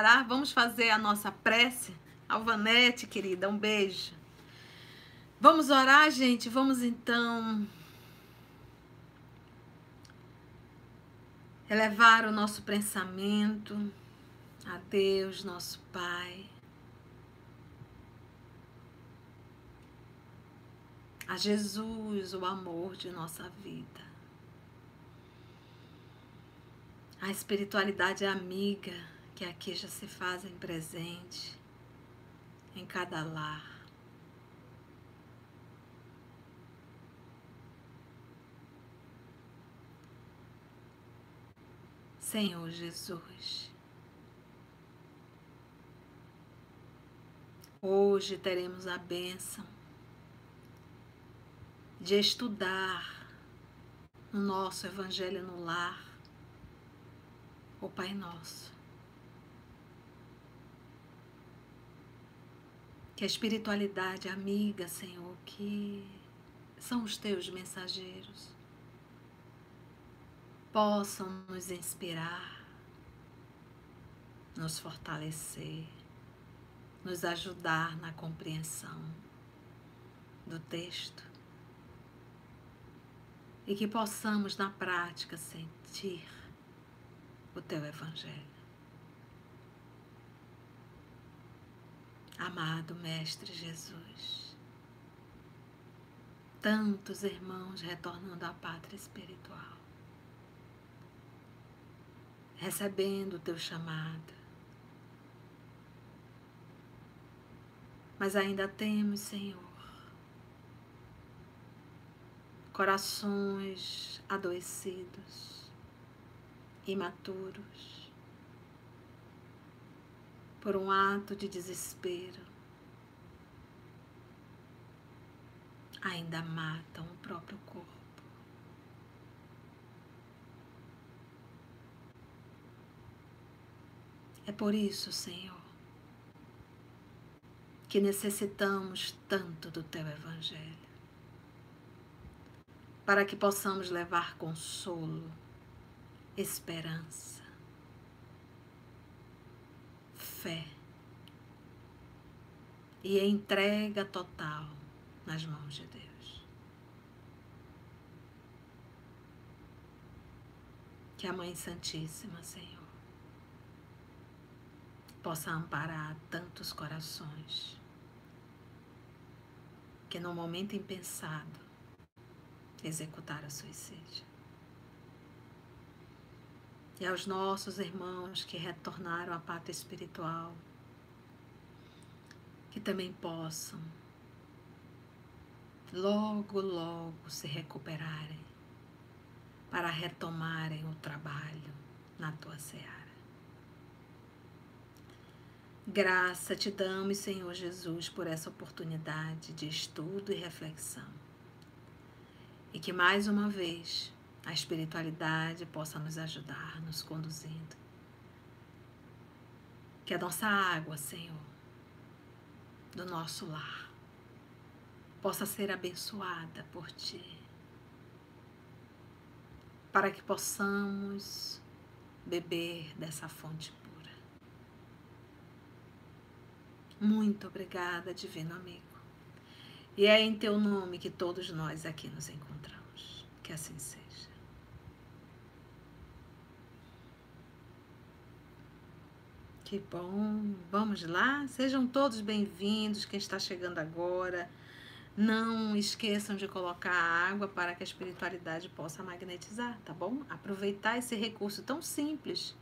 Vamos orar? Vamos fazer a nossa prece? Alvanete, querida, um beijo. Vamos orar, gente? Vamos então elevar o nosso pensamento a Deus, nosso Pai. A Jesus, o amor de nossa vida. A espiritualidade amiga que aqui já se fazem presente em cada lar. Senhor Jesus, hoje teremos a bênção de estudar o nosso Evangelho no lar, o Pai Nosso. Que a espiritualidade amiga, Senhor, que são os teus mensageiros, possam nos inspirar, nos fortalecer, nos ajudar na compreensão do texto e que possamos na prática sentir o teu Evangelho. Amado Mestre Jesus, tantos irmãos retornando à pátria espiritual recebendo o teu chamado. Mas ainda temos, Senhor, corações adoecidos, imaturos, por um ato de desespero, ainda matam o próprio corpo. É por isso, Senhor, que necessitamos tanto do Teu Evangelho, para que possamos levar consolo, esperança, fé e entrega total nas mãos de Deus. Que a Mãe Santíssima, Senhor, possa amparar tantos corações que no momento impensado executaram suicídio. E aos nossos irmãos que retornaram à pátria espiritual, que também possam logo, logo se recuperarem para retomarem o trabalho na tua seara. Graça te damos, Senhor Jesus, por essa oportunidade de estudo e reflexão. E que mais uma vez a espiritualidade possa nos ajudar, nos conduzindo. Que a nossa água, Senhor, do nosso lar, possa ser abençoada por Ti. Para que possamos beber dessa fonte Muito obrigada, Divino Amigo. E é em teu nome que todos nós aqui nos encontramos. Que assim seja. Que bom. Vamos lá? Sejam todos bem-vindos. Quem está chegando agora. Não esqueçam de colocar água para que a espiritualidade possa magnetizar, tá bom? Aproveitar esse recurso tão simples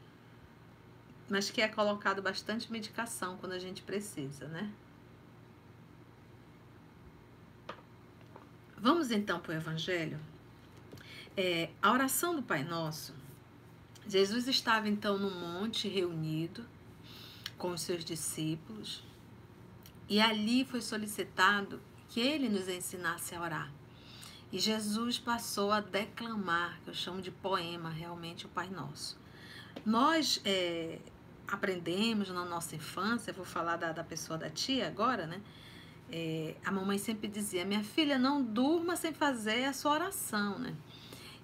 mas que é colocado bastante medicação quando a gente precisa, né? Vamos então para o Evangelho. É, a oração do Pai Nosso. Jesus estava então no monte reunido com os seus discípulos e ali foi solicitado que ele nos ensinasse a orar. E Jesus passou a declamar, que eu chamo de poema realmente, o Pai Nosso. Nós é, aprendemos na nossa infância, vou falar da, da pessoa da tia agora, né? É, a mamãe sempre dizia: minha filha, não durma sem fazer a sua oração, né?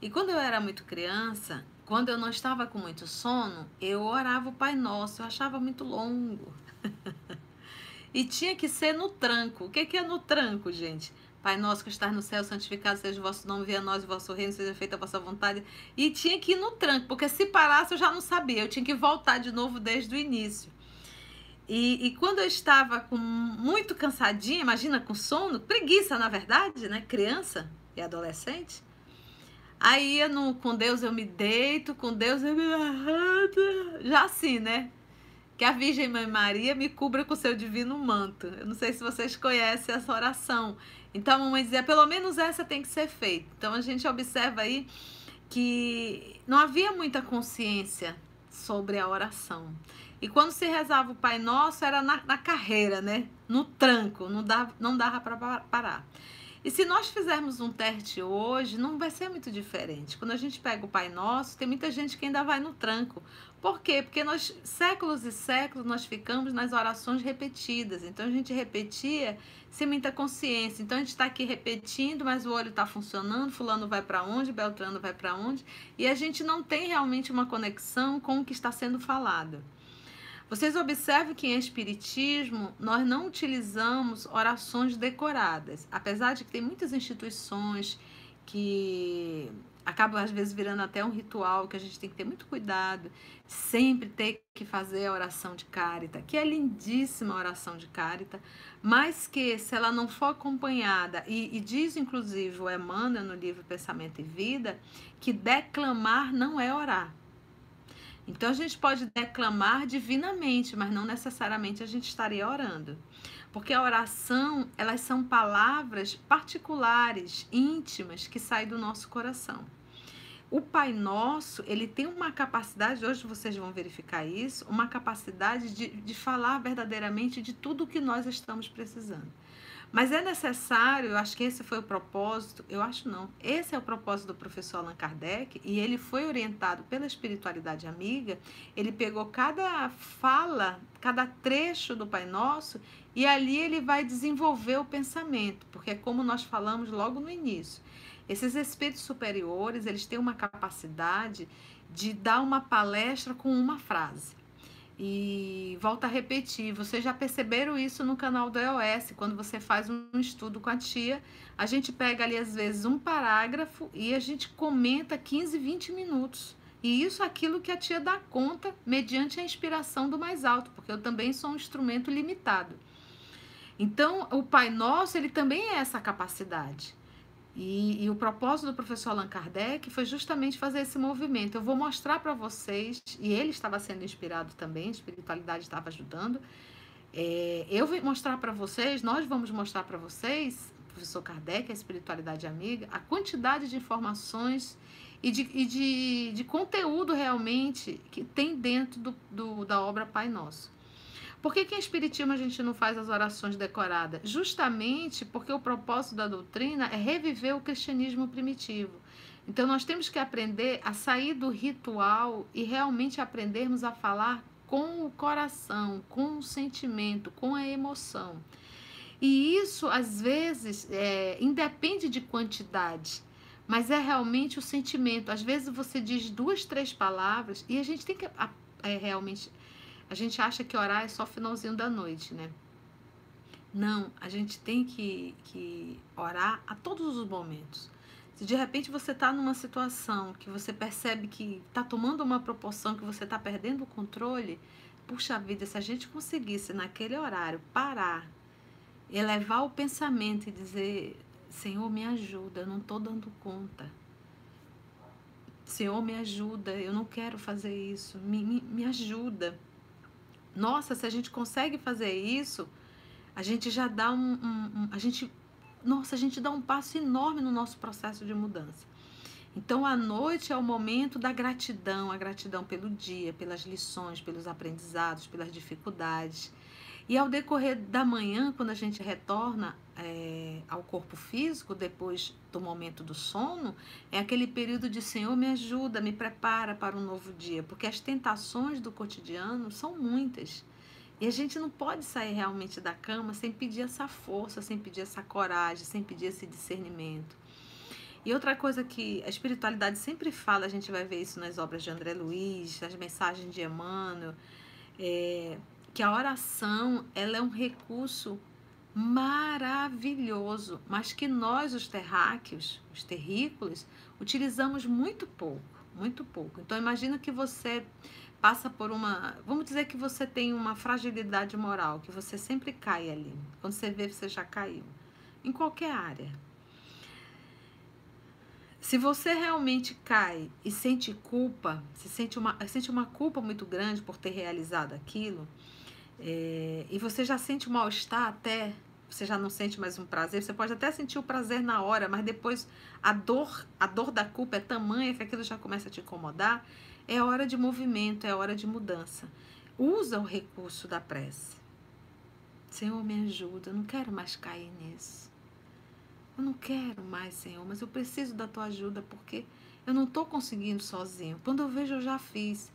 E quando eu era muito criança, quando eu não estava com muito sono, eu orava o Pai Nosso, eu achava muito longo. e tinha que ser no tranco. O que é no tranco, gente? Pai nosso que está no céu, santificado seja o vosso nome, venha a nós o vosso reino, seja feita a vossa vontade. E tinha que ir no tranco, porque se parasse eu já não sabia, eu tinha que voltar de novo desde o início. E, e quando eu estava com muito cansadinha, imagina com sono, preguiça na verdade, né? Criança e adolescente. Aí no, com Deus eu me deito, com Deus eu me arrado. Já assim, né? Que a Virgem Mãe Maria me cubra com seu divino manto. Eu não sei se vocês conhecem essa oração. Então a mamãe dizia, pelo menos essa tem que ser feita. Então a gente observa aí que não havia muita consciência sobre a oração. E quando se rezava o Pai Nosso, era na, na carreira, né? No tranco, não dava, não dava para parar. E se nós fizermos um teste hoje, não vai ser muito diferente. Quando a gente pega o Pai Nosso, tem muita gente que ainda vai no tranco. Por quê? Porque nós, séculos e séculos, nós ficamos nas orações repetidas. Então a gente repetia sem muita consciência. Então a gente está aqui repetindo, mas o olho está funcionando, fulano vai para onde, Beltrano vai para onde, e a gente não tem realmente uma conexão com o que está sendo falado. Vocês observem que em Espiritismo nós não utilizamos orações decoradas, apesar de que tem muitas instituições que acabam às vezes virando até um ritual que a gente tem que ter muito cuidado, sempre ter que fazer a oração de carita, que é lindíssima a oração de carita, mas que se ela não for acompanhada, e, e diz inclusive o Emmanuel no livro Pensamento e Vida, que declamar não é orar. Então a gente pode declamar divinamente, mas não necessariamente a gente estaria orando. Porque a oração, elas são palavras particulares, íntimas, que saem do nosso coração. O Pai Nosso, ele tem uma capacidade, hoje vocês vão verificar isso, uma capacidade de, de falar verdadeiramente de tudo o que nós estamos precisando. Mas é necessário, eu acho que esse foi o propósito, eu acho não, esse é o propósito do professor Allan Kardec, e ele foi orientado pela espiritualidade amiga, ele pegou cada fala, cada trecho do Pai Nosso, e ali ele vai desenvolver o pensamento, porque é como nós falamos logo no início. Esses espíritos superiores, eles têm uma capacidade de dar uma palestra com uma frase. E volta a repetir, vocês já perceberam isso no canal do EOS, quando você faz um estudo com a tia, a gente pega ali às vezes um parágrafo e a gente comenta 15, 20 minutos. E isso é aquilo que a tia dá conta mediante a inspiração do mais alto, porque eu também sou um instrumento limitado. Então, o Pai Nosso, ele também é essa capacidade. E, e, o propósito do professor Allan Kardec foi justamente fazer esse movimento. Eu vou mostrar para vocês, e ele estava sendo inspirado também, a espiritualidade estava ajudando. É, eu vou mostrar para vocês, nós vamos mostrar para vocês, professor Kardec, a espiritualidade amiga, a quantidade de informações e de, e de, de conteúdo realmente que tem dentro do, do, da obra Pai Nosso. Por que, que em Espiritismo a gente não faz as orações decoradas? Justamente porque o propósito da doutrina é reviver o cristianismo primitivo. Então nós temos que aprender a sair do ritual e realmente aprendermos a falar com o coração, com o sentimento, com a emoção. E isso, às vezes, é, independe de quantidade, mas é realmente o sentimento. Às vezes você diz duas, três palavras e a gente tem que é, realmente a gente acha que orar é só finalzinho da noite, né? Não, a gente tem que, que orar a todos os momentos. Se de repente você está numa situação que você percebe que está tomando uma proporção, que você está perdendo o controle, puxa vida, se a gente conseguisse naquele horário parar, elevar o pensamento e dizer: Senhor, me ajuda, eu não estou dando conta. Senhor, me ajuda, eu não quero fazer isso, me, me, me ajuda. Nossa, se a gente consegue fazer isso, a gente já dá um, um, um, a gente, nossa, a gente dá um passo enorme no nosso processo de mudança. Então, a noite é o momento da gratidão, a gratidão pelo dia, pelas lições, pelos aprendizados, pelas dificuldades. E ao decorrer da manhã, quando a gente retorna é, ao corpo físico, depois do momento do sono, é aquele período de Senhor, me ajuda, me prepara para um novo dia, porque as tentações do cotidiano são muitas. E a gente não pode sair realmente da cama sem pedir essa força, sem pedir essa coragem, sem pedir esse discernimento. E outra coisa que a espiritualidade sempre fala, a gente vai ver isso nas obras de André Luiz, nas mensagens de Emmanuel, é, que a oração ela é um recurso maravilhoso, mas que nós, os terráqueos, os terrícolas, utilizamos muito pouco, muito pouco. Então imagina que você passa por uma, vamos dizer que você tem uma fragilidade moral, que você sempre cai ali. Quando você vê, você já caiu. Em qualquer área. Se você realmente cai e sente culpa, se sente uma, sente uma culpa muito grande por ter realizado aquilo, é, e você já sente mal-estar até, você já não sente mais um prazer, você pode até sentir o prazer na hora, mas depois a dor, a dor da culpa é tamanha que aquilo já começa a te incomodar, é hora de movimento, é hora de mudança. Usa o recurso da prece. Senhor, me ajuda, eu não quero mais cair nisso. Eu não quero mais, Senhor, mas eu preciso da tua ajuda porque eu não estou conseguindo sozinho. Quando eu vejo, eu já fiz.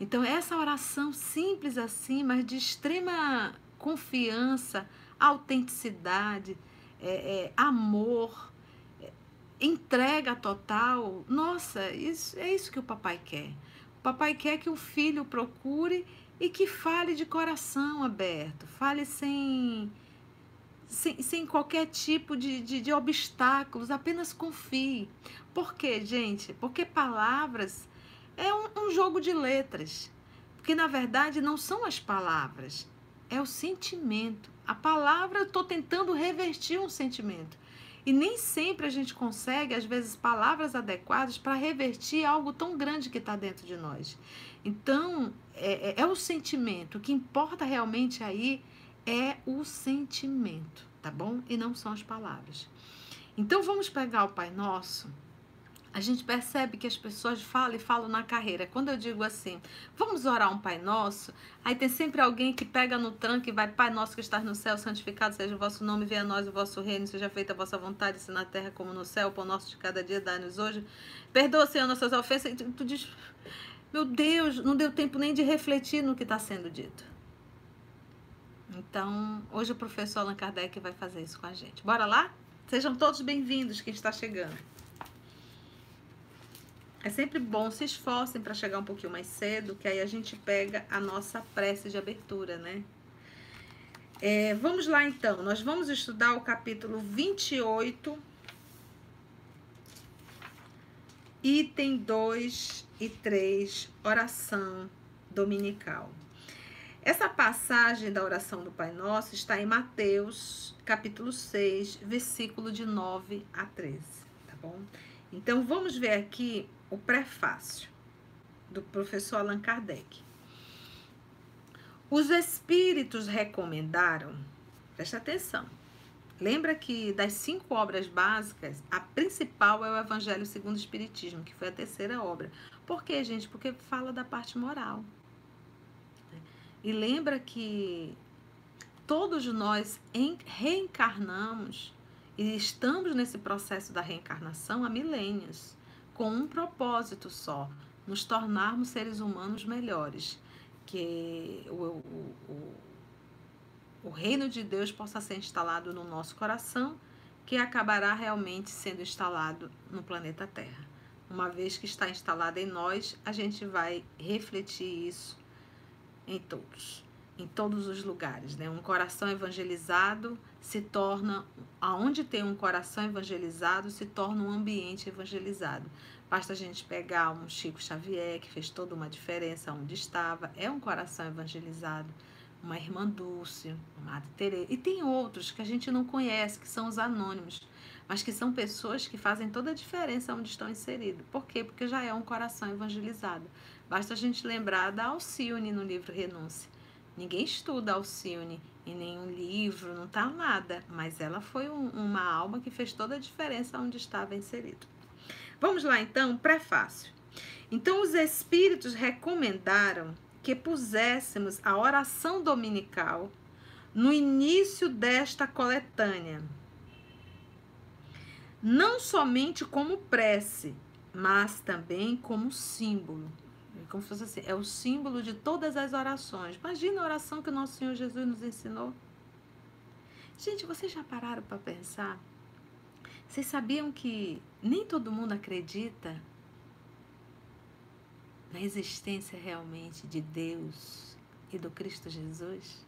Então, essa oração simples assim, mas de extrema confiança, autenticidade, é, é, amor, é, entrega total. Nossa, isso, é isso que o papai quer. O papai quer que o filho procure e que fale de coração aberto, fale sem sem, sem qualquer tipo de, de, de obstáculos, apenas confie. Por quê, gente? Porque palavras é um, um jogo de letras. Porque na verdade não são as palavras, é o sentimento. A palavra eu estou tentando revertir um sentimento. E nem sempre a gente consegue, às vezes, palavras adequadas para revertir algo tão grande que está dentro de nós. Então, é, é, é, o sentimento. O que importa realmente aí é o sentimento, tá bom? E não são as palavras. Então vamos pegar o Pai Nosso. A gente percebe que as pessoas falam e falam na carreira. Quando eu digo assim, vamos orar um Pai Nosso, aí tem sempre alguém que pega no tranco e vai, Pai Nosso que estás no céu, santificado seja o vosso nome, venha a nós o vosso reino, seja feita a vossa vontade, assim na terra como no céu, o pão nosso de cada dia, dá-nos hoje. Perdoa, Senhor, nossas ofensas. E tu, tu diz, meu Deus, não deu tempo nem de refletir no que está sendo dito. Então, hoje o professor Allan Kardec vai fazer isso com a gente. Bora lá? Sejam todos bem-vindos quem está chegando. É sempre bom, se esforcem para chegar um pouquinho mais cedo, que aí a gente pega a nossa prece de abertura, né? É, vamos lá então, nós vamos estudar o capítulo 28, item 2 e 3, oração dominical. Essa passagem da oração do Pai Nosso está em Mateus, capítulo 6, versículo de 9 a 13, tá bom? Então vamos ver aqui o prefácio do professor Allan Kardec. Os espíritos recomendaram, presta atenção, lembra que das cinco obras básicas, a principal é o Evangelho segundo o Espiritismo, que foi a terceira obra. Por quê, gente? Porque fala da parte moral. E lembra que todos nós reencarnamos e estamos nesse processo da reencarnação há milênios, com um propósito só: nos tornarmos seres humanos melhores. Que o, o, o, o reino de Deus possa ser instalado no nosso coração, que acabará realmente sendo instalado no planeta Terra. Uma vez que está instalado em nós, a gente vai refletir isso em todos, em todos os lugares. Né? Um coração evangelizado se torna, aonde tem um coração evangelizado, se torna um ambiente evangelizado. Basta a gente pegar um Chico Xavier, que fez toda uma diferença onde estava, é um coração evangelizado. Uma irmã Dulce, uma Madre Teresa. E tem outros que a gente não conhece, que são os anônimos, mas que são pessoas que fazem toda a diferença onde estão inseridos. Por quê? Porque já é um coração evangelizado. Basta a gente lembrar da Alcione no livro Renúncia. Ninguém estuda Alcione em nenhum livro, não está nada, mas ela foi um, uma alma que fez toda a diferença onde estava inserido. Vamos lá então, prefácio. Então, os espíritos recomendaram que puséssemos a oração dominical no início desta coletânea, não somente como prece, mas também como símbolo como se fosse assim, é o símbolo de todas as orações. Imagina a oração que o nosso Senhor Jesus nos ensinou. Gente, vocês já pararam para pensar? Vocês sabiam que nem todo mundo acredita na existência realmente de Deus e do Cristo Jesus?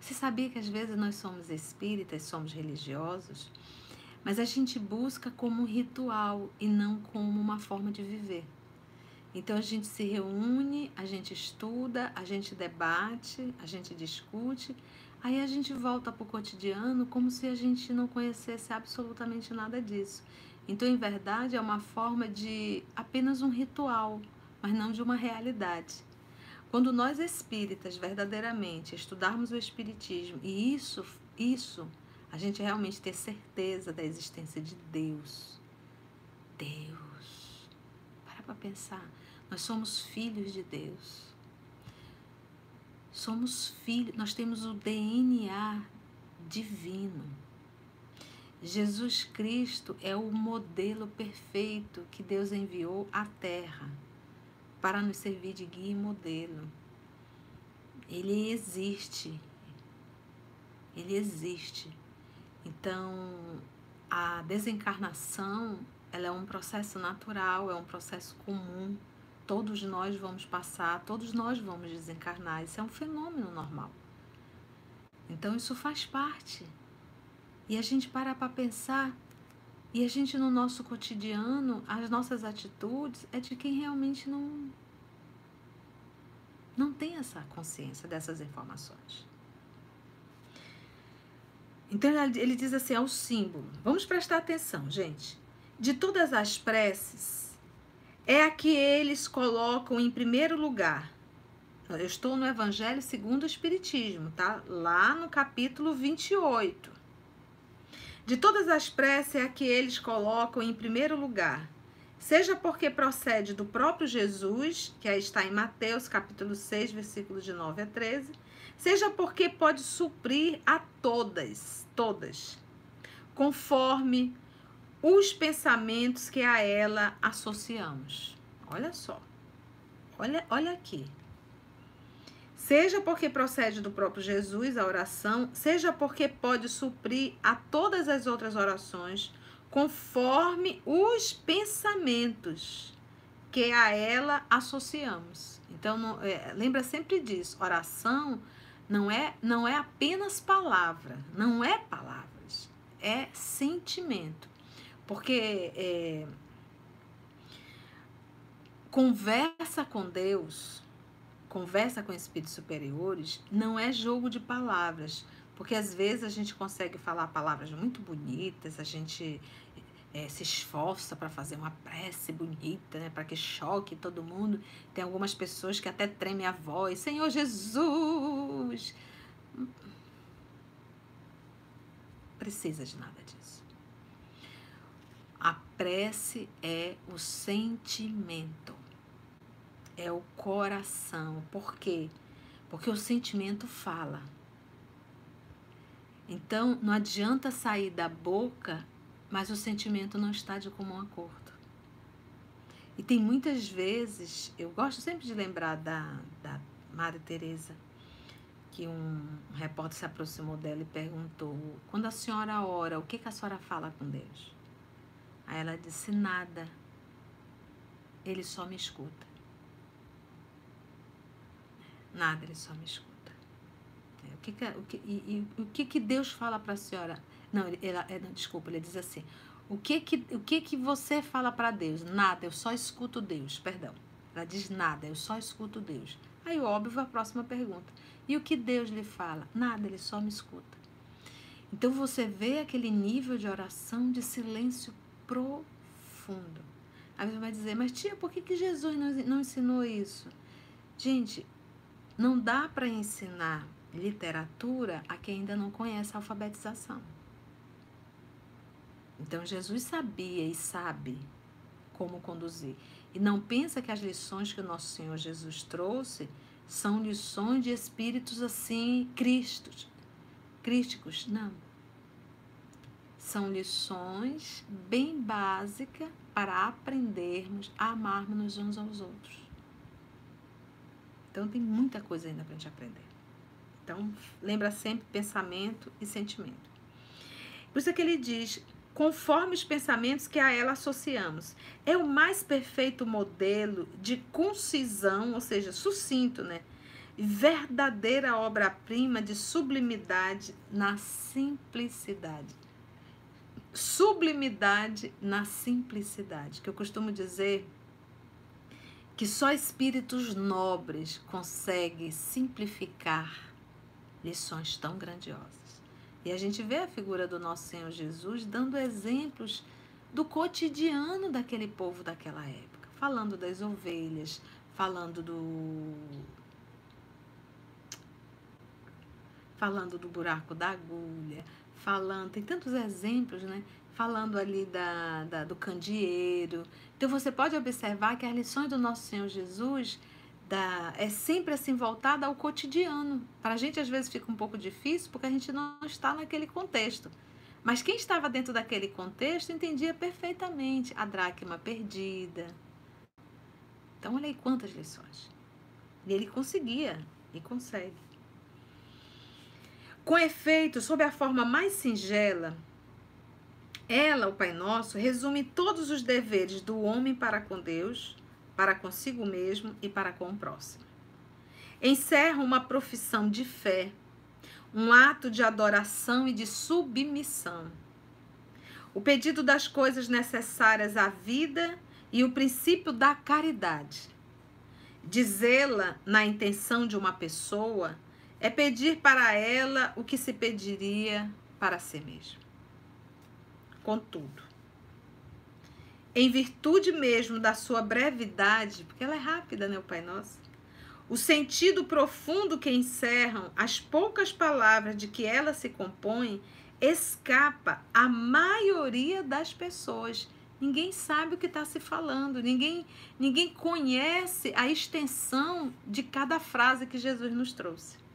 Você sabia que às vezes nós somos espíritas, somos religiosos, mas a gente busca como um ritual e não como uma forma de viver. Então a gente se reúne, a gente estuda, a gente debate, a gente discute, aí a gente volta para o cotidiano como se a gente não conhecesse absolutamente nada disso. Então, em verdade, é uma forma de apenas um ritual, mas não de uma realidade. Quando nós espíritas verdadeiramente estudarmos o espiritismo e isso, isso a gente realmente ter certeza da existência de Deus. Deus. Para para pensar. Nós somos filhos de Deus. Somos filhos, nós temos o DNA divino. Jesus Cristo é o modelo perfeito que Deus enviou à Terra para nos servir de guia e modelo. Ele existe. Ele existe. Então, a desencarnação, ela é um processo natural, é um processo comum. Todos nós vamos passar, todos nós vamos desencarnar. Isso é um fenômeno normal. Então, isso faz parte. E a gente para para pensar, e a gente no nosso cotidiano, as nossas atitudes é de quem realmente não não tem essa consciência dessas informações. Então ele diz assim: é o símbolo. Vamos prestar atenção, gente. De todas as preces, é a que eles colocam em primeiro lugar. Eu estou no Evangelho segundo o Espiritismo, tá? Lá no capítulo 28. De todas as preces, é a que eles colocam em primeiro lugar. Seja porque procede do próprio Jesus, que aí está em Mateus capítulo 6, versículos de 9 a 13 seja porque pode suprir a todas, todas, conforme os pensamentos que a ela associamos. Olha só. Olha, olha aqui. Seja porque procede do próprio Jesus a oração, seja porque pode suprir a todas as outras orações, conforme os pensamentos que a ela associamos. Então, não, é, lembra sempre disso. Oração não é, não é apenas palavra, não é palavras, é sentimento. Porque é, conversa com Deus, conversa com espíritos superiores, não é jogo de palavras. Porque às vezes a gente consegue falar palavras muito bonitas, a gente é, se esforça para fazer uma prece bonita, né, para que choque todo mundo. Tem algumas pessoas que até tremem a voz: Senhor Jesus! Precisa de nada disso. Prece é o sentimento, é o coração. Por quê? Porque o sentimento fala. Então, não adianta sair da boca mas o sentimento não está de comum acordo. E tem muitas vezes, eu gosto sempre de lembrar da, da Maria Teresa, que um repórter se aproximou dela e perguntou: quando a senhora ora, o que, que a senhora fala com Deus? Aí ela disse: nada, ele só me escuta. Nada, ele só me escuta. É, o que, que, o que, e, e, o que, que Deus fala para a senhora? Não, ela, é, não, desculpa, ele diz assim: o que que, o que, que você fala para Deus? Nada, eu só escuto Deus, perdão. Ela diz nada, eu só escuto Deus. Aí, óbvio, a próxima pergunta: e o que Deus lhe fala? Nada, ele só me escuta. Então você vê aquele nível de oração de silêncio profundo. Aí você vai dizer, mas tia, por que, que Jesus não, não ensinou isso? Gente, não dá para ensinar literatura a quem ainda não conhece a alfabetização. Então Jesus sabia e sabe como conduzir. E não pensa que as lições que o nosso Senhor Jesus trouxe são lições de espíritos assim, cristos, crísticos. Não. São lições bem básicas para aprendermos a amarmos uns aos outros. Então tem muita coisa ainda para a gente aprender. Então, lembra sempre pensamento e sentimento. Por isso é que ele diz: conforme os pensamentos que a ela associamos. É o mais perfeito modelo de concisão, ou seja, sucinto, né? Verdadeira obra-prima de sublimidade na simplicidade. Sublimidade na simplicidade, que eu costumo dizer que só espíritos nobres conseguem simplificar lições tão grandiosas. E a gente vê a figura do nosso Senhor Jesus dando exemplos do cotidiano daquele povo daquela época, falando das ovelhas, falando do falando do buraco da agulha, falando, tem tantos exemplos, né? Falando ali da, da, do candeeiro. Então você pode observar que as lições do nosso Senhor Jesus da, é sempre assim voltada ao cotidiano. Para a gente às vezes fica um pouco difícil porque a gente não está naquele contexto. Mas quem estava dentro daquele contexto entendia perfeitamente a dracma perdida. Então olha aí quantas lições. E ele conseguia e consegue. Com efeito, sob a forma mais singela, ela, o Pai Nosso, resume todos os deveres do homem para com Deus para consigo mesmo e para com o próximo. Encerra uma profissão de fé, um ato de adoração e de submissão. O pedido das coisas necessárias à vida e o princípio da caridade. Dizê-la na intenção de uma pessoa é pedir para ela o que se pediria para si mesmo. Contudo, em virtude mesmo da sua brevidade, porque ela é rápida, né, o Pai Nosso? O sentido profundo que encerram as poucas palavras de que ela se compõe escapa à maioria das pessoas. Ninguém sabe o que está se falando, ninguém, ninguém conhece a extensão de cada frase que Jesus nos trouxe.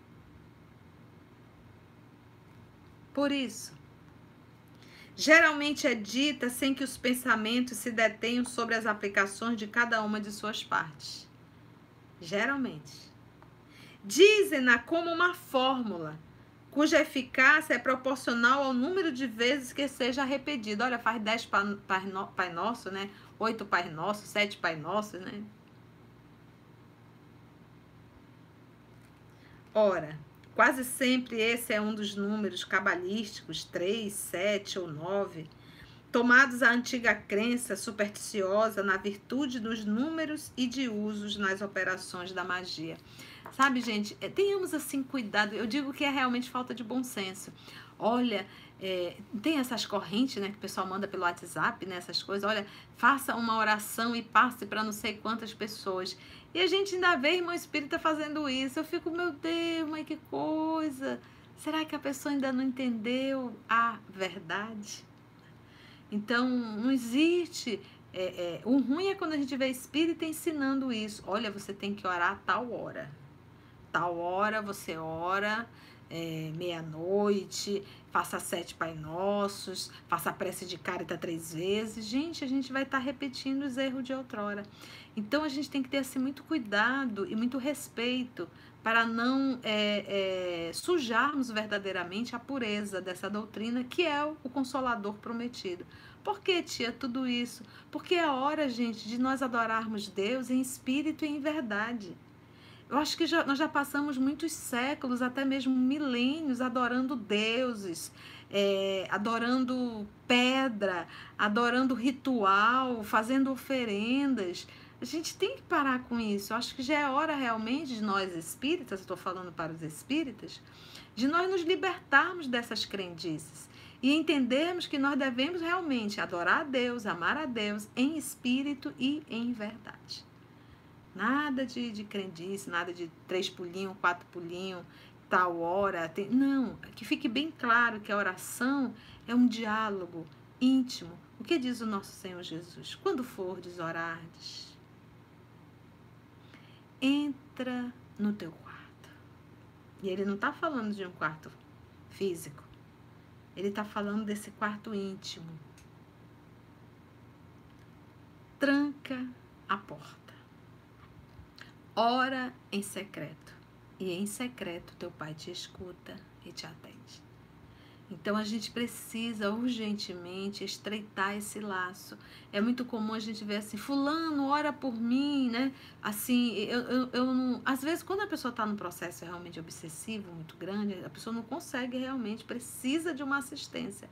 Por isso, geralmente é dita sem que os pensamentos se detenham sobre as aplicações de cada uma de suas partes. Geralmente. Dizem-na como uma fórmula, cuja eficácia é proporcional ao número de vezes que seja repetido. Olha, faz dez Pai Nosso, né? Oito Pai Nosso, sete Pai Nossos, né? Ora, Quase sempre esse é um dos números cabalísticos, 3, 7 ou 9, tomados à antiga crença supersticiosa na virtude dos números e de usos nas operações da magia. Sabe, gente, é, tenhamos assim cuidado. Eu digo que é realmente falta de bom senso. Olha, é, tem essas correntes, né, que o pessoal manda pelo WhatsApp, né, essas coisas. Olha, faça uma oração e passe para não sei quantas pessoas. E a gente ainda vê irmão espírita fazendo isso. Eu fico, meu Deus, mas que coisa. Será que a pessoa ainda não entendeu a verdade? Então, não existe. É, é, o ruim é quando a gente vê espírita ensinando isso. Olha, você tem que orar a tal hora. Tal hora você ora, é, meia-noite, faça sete Pai Nossos, faça a prece de carita três vezes. Gente, a gente vai estar tá repetindo os erros de outrora. Então a gente tem que ter assim, muito cuidado e muito respeito para não é, é, sujarmos verdadeiramente a pureza dessa doutrina que é o, Consolador prometido. Por que, tia, tudo isso? Porque é hora, gente, de nós adorarmos Deus em espírito e em verdade. Eu acho que já, nós já passamos muitos séculos, até mesmo milênios, adorando deuses, é, adorando pedra, adorando ritual, fazendo oferendas. A gente tem que parar com isso. Eu acho que já é hora realmente de nós espíritas, estou falando para os espíritas, de nós nos libertarmos dessas crendices e entendermos que nós devemos realmente adorar a Deus, amar a Deus em espírito e em verdade. Nada de, de crendice, nada de três pulinhos, quatro pulinhos, tal hora. Tem... Não, que fique bem claro que a oração é um diálogo íntimo. O que diz o nosso Senhor Jesus? Quando fordes orardes, entra no teu quarto. E ele não está falando de um quarto físico. Ele está falando desse quarto íntimo. Tranca a porta. Ora em secreto. E em secreto teu pai te escuta e te atende. Então a gente precisa urgentemente estreitar esse laço. É muito comum a gente ver assim, fulano, ora por mim, né? Assim, eu, eu, eu não. Às vezes, quando a pessoa está num processo realmente obsessivo, muito grande, a pessoa não consegue realmente, precisa de uma assistência.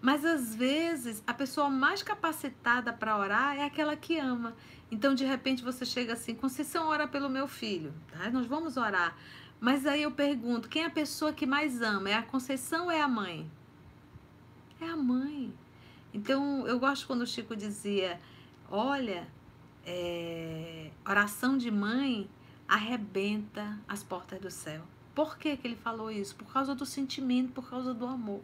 Mas às vezes a pessoa mais capacitada para orar é aquela que ama. Então, de repente, você chega assim, Conceição, ora pelo meu filho. Tá? Nós vamos orar. Mas aí eu pergunto, quem é a pessoa que mais ama? É a Conceição ou é a mãe? É a mãe. Então, eu gosto quando o Chico dizia, olha, é, oração de mãe arrebenta as portas do céu. Por que, que ele falou isso? Por causa do sentimento, por causa do amor.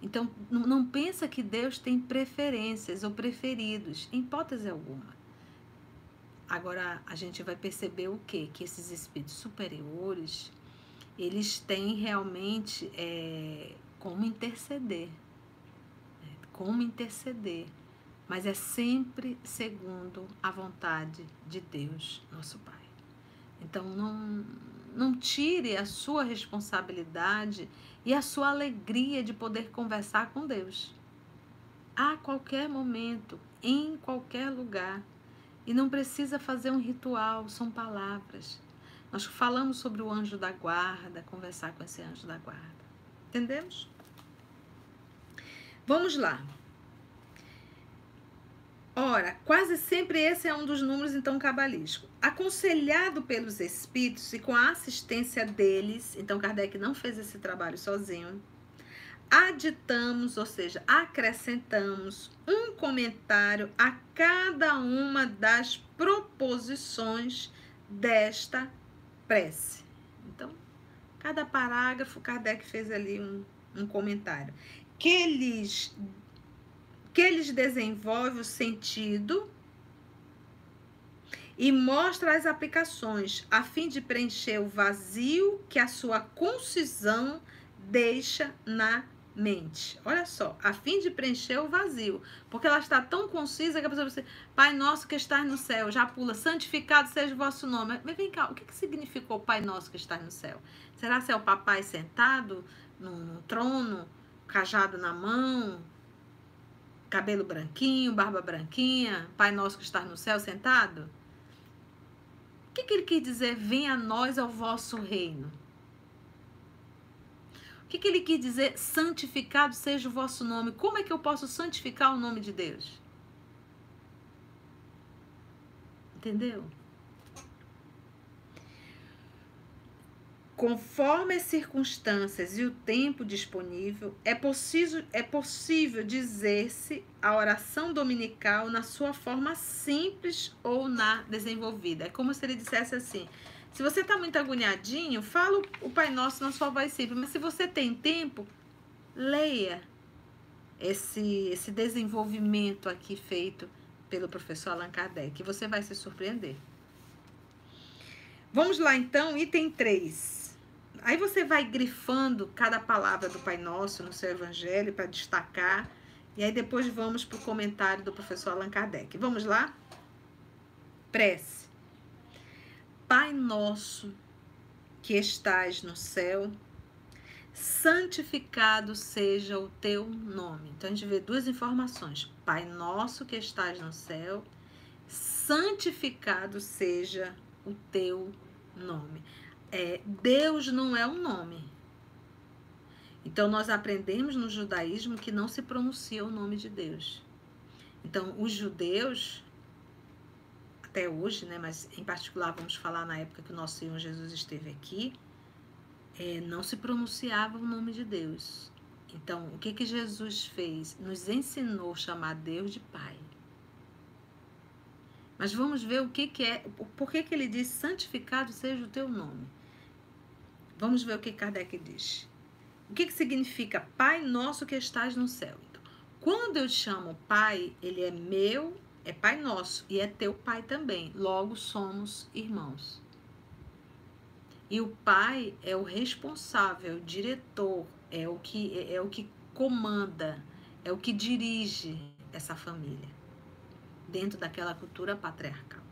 Então, não pensa que Deus tem preferências ou preferidos, em hipótese alguma. Agora, a gente vai perceber o quê? Que esses espíritos superiores, eles têm realmente é, como interceder. Né? Como interceder. Mas é sempre segundo a vontade de Deus, nosso Pai. Então, não, não tire a sua responsabilidade e a sua alegria de poder conversar com Deus. A qualquer momento, em qualquer lugar. E não precisa fazer um ritual, são palavras. Nós falamos sobre o anjo da guarda, conversar com esse anjo da guarda. Entendemos? Vamos lá. Ora, quase sempre esse é um dos números então cabalísticos. Aconselhado pelos espíritos e com a assistência deles, então Kardec não fez esse trabalho sozinho. Aditamos, ou seja, acrescentamos um comentário a cada uma das proposições desta prece. Então, cada parágrafo, Kardec fez ali um, um comentário. Que lhes que eles desenvolve o sentido e mostra as aplicações a fim de preencher o vazio que a sua concisão deixa na mente. Olha só, a fim de preencher o vazio, porque ela está tão concisa que a pessoa vai dizer, Pai nosso que estás no céu, já pula, santificado seja o vosso nome. Mas vem cá, o que, que significou Pai nosso que estás no céu? Será que é o papai sentado no trono, cajado na mão, cabelo branquinho, barba branquinha, Pai Nosso que está no céu sentado? O que, que ele quis dizer? Venha a nós ao vosso reino. O que, que ele quis dizer? Santificado seja o vosso nome. Como é que eu posso santificar o nome de Deus? Entendeu? Conforme as circunstâncias e o tempo disponível, é possível, é possível dizer-se a oração dominical na sua forma simples ou na desenvolvida. É como se ele dissesse assim: se você está muito agoniadinho, fala o Pai Nosso na sua voz simples, mas se você tem tempo, leia esse, esse desenvolvimento aqui feito pelo professor Allan Kardec, você vai se surpreender. Vamos lá então, item 3. Aí você vai grifando cada palavra do Pai Nosso no seu evangelho para destacar. E aí depois vamos para o comentário do professor Allan Kardec. Vamos lá? Prece. Pai nosso que estás no céu, santificado seja o teu nome. Então a gente vê duas informações. Pai nosso que estás no céu, santificado seja o teu nome é, Deus não é um nome. Então, nós aprendemos no judaísmo que não se pronuncia o nome de Deus. Então, os judeus, até hoje, né, mas em particular vamos falar na época que o nosso Senhor Jesus esteve aqui, é, não se pronunciava o nome de Deus. Então, o que, que Jesus fez? Nos ensinou a chamar Deus de Pai. Mas vamos ver o que, que é, por que, que ele diz santificado seja o teu nome. Vamos ver o que Kardec diz. O que, que significa Pai nosso que estás no céu? Então, quando eu chamo Pai, ele é meu, é Pai nosso e é teu Pai também. Logo somos irmãos. E o pai é o responsável, o diretor, é o que é, é o que comanda, é o que dirige essa família dentro daquela cultura patriarcal.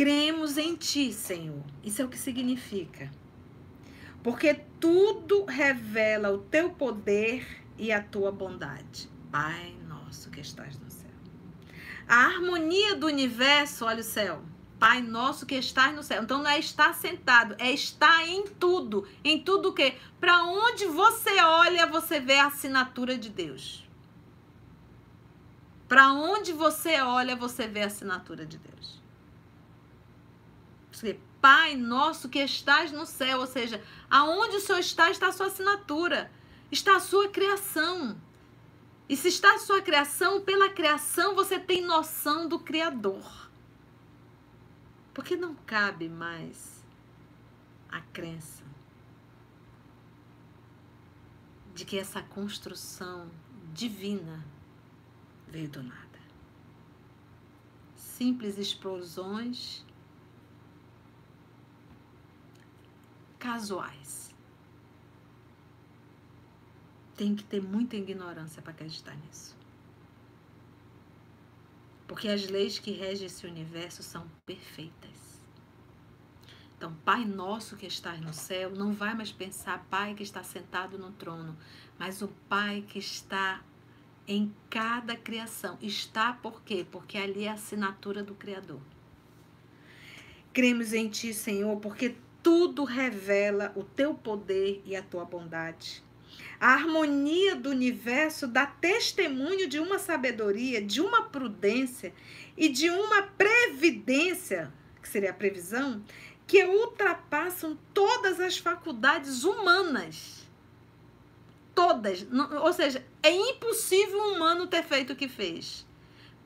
Cremos em ti, Senhor. Isso é o que significa. porque tudo revela o teu poder e a tua bondade. Pai nosso que estás no céu. A harmonia do universo, olha o céu. Pai nosso que estás no céu. Então não é estar sentado, é estar em tudo. Em tudo o quê? Para onde você olha, você vê a assinatura de Deus. Para onde você olha, você vê a assinatura de Deus. Pai nosso que estás no céu, ou seja, aonde o Senhor está, está a sua assinatura, está a sua criação. E se está a sua criação, pela criação você tem noção do Criador. Porque não cabe mais a crença de que essa construção divina veio do nada. Simples explosões casuais. Tem que ter muita ignorância para acreditar nisso. Porque as leis que regem esse universo são perfeitas. Então, Pai nosso que estás no céu, não vai mais pensar Pai que está sentado no trono, mas o Pai que está em cada criação. Está por quê? Porque ali é a assinatura do Criador. Cremos em Ti, Senhor, porque tudo revela o Teu poder e a Tua bondade. A harmonia do universo dá testemunho de uma sabedoria, de uma prudência e de uma previdência, que seria a previsão, que ultrapassam todas as faculdades humanas todas. Ou seja, é impossível um humano ter feito o que fez.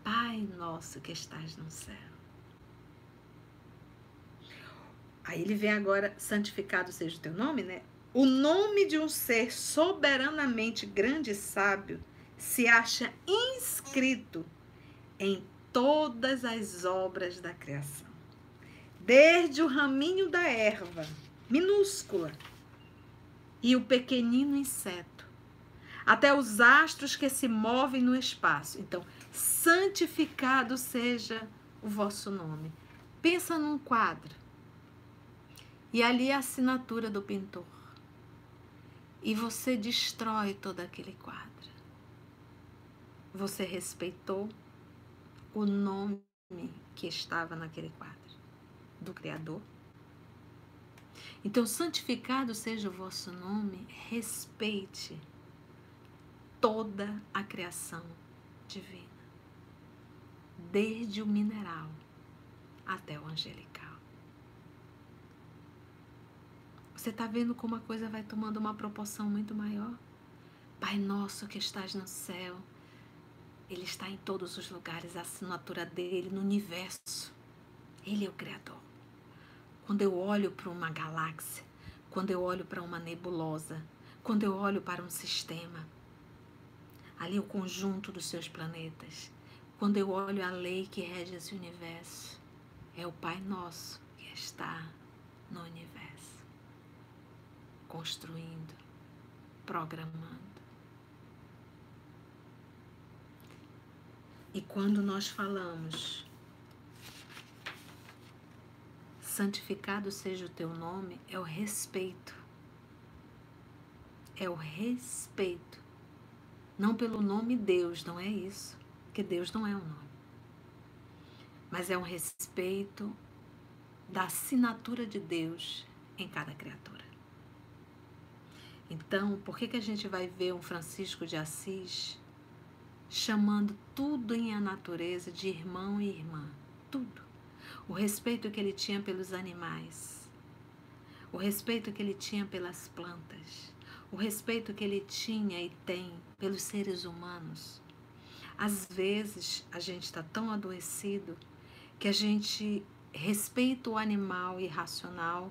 Pai nosso que estás no céu. Aí ele vem agora, santificado seja o teu nome, né? O nome de um ser soberanamente grande e sábio se acha inscrito em todas as obras da criação. Desde o raminho da erva, minúscula, e o pequenino inseto até os astros que se movem no espaço. Então, santificado seja o vosso nome. Pensa num quadro. E ali é a assinatura do pintor. E você destrói todo aquele quadro. Você respeitou o nome que estava naquele quadro do Criador. Então, santificado seja o vosso nome, respeite toda a criação divina, desde o mineral até o angelical. Você está vendo como a coisa vai tomando uma proporção muito maior? Pai nosso que estás no céu, Ele está em todos os lugares, a assinatura dele no universo. Ele é o Criador. Quando eu olho para uma galáxia, quando eu olho para uma nebulosa, quando eu olho para um sistema, ali o conjunto dos seus planetas. Quando eu olho a lei que rege esse universo, é o Pai Nosso que está no universo, construindo, programando. E quando nós falamos, santificado seja o teu nome, é o respeito. É o respeito não pelo nome Deus, não é isso. Porque Deus não é um nome. Mas é um respeito da assinatura de Deus em cada criatura. Então, por que, que a gente vai ver um Francisco de Assis chamando tudo em a natureza de irmão e irmã? Tudo. O respeito que ele tinha pelos animais, o respeito que ele tinha pelas plantas, o respeito que ele tinha e tem pelos seres humanos. Às vezes a gente está tão adoecido que a gente respeita o animal irracional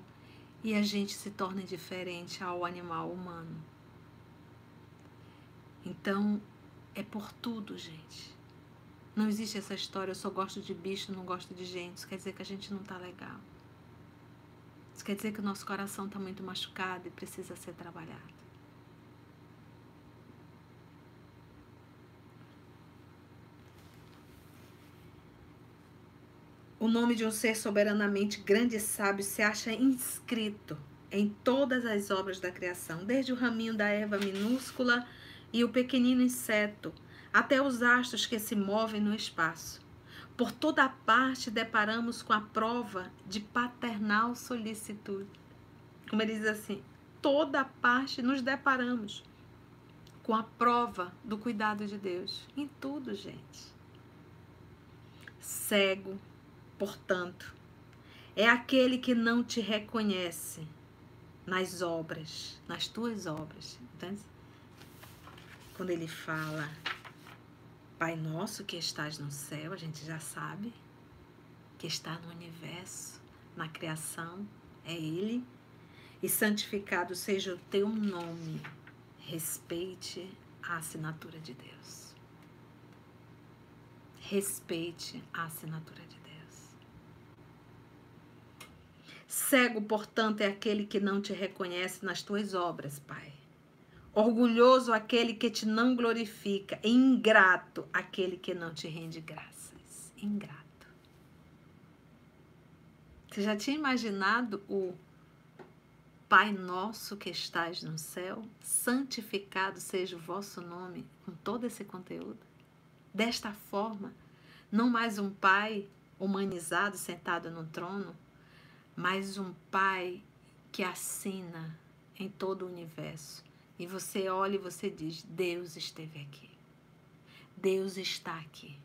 e a gente se torna indiferente ao animal humano. Então, é por tudo, gente. Não existe essa história, eu só gosto de bicho, não gosto de gente. Isso quer dizer que a gente não está legal. Isso quer dizer que o nosso coração está muito machucado e precisa ser trabalhado. O nome de um ser soberanamente grande e sábio se acha inscrito em todas as obras da criação, desde o raminho da erva minúscula e o pequenino inseto, até os astros que se movem no espaço. Por toda parte deparamos com a prova de paternal solicitude. Como ele diz assim, toda parte nos deparamos com a prova do cuidado de Deus. Em tudo, gente. Cego, portanto, é aquele que não te reconhece nas obras, nas tuas obras. Entende? Quando ele fala, Pai nosso que estás no céu, a gente já sabe que está no universo, na criação, é Ele. E santificado seja o teu nome. Respeite a assinatura de Deus. Respeite a assinatura de Deus. Cego, portanto, é aquele que não te reconhece nas tuas obras, Pai. Orgulhoso aquele que te não glorifica, ingrato aquele que não te rende graças. Ingrato. Você já tinha imaginado o Pai nosso que estás no céu, santificado seja o vosso nome, com todo esse conteúdo? Desta forma, não mais um Pai humanizado sentado no trono, mas um Pai que assina em todo o universo e você olha e você diz: Deus esteve aqui. Deus está aqui.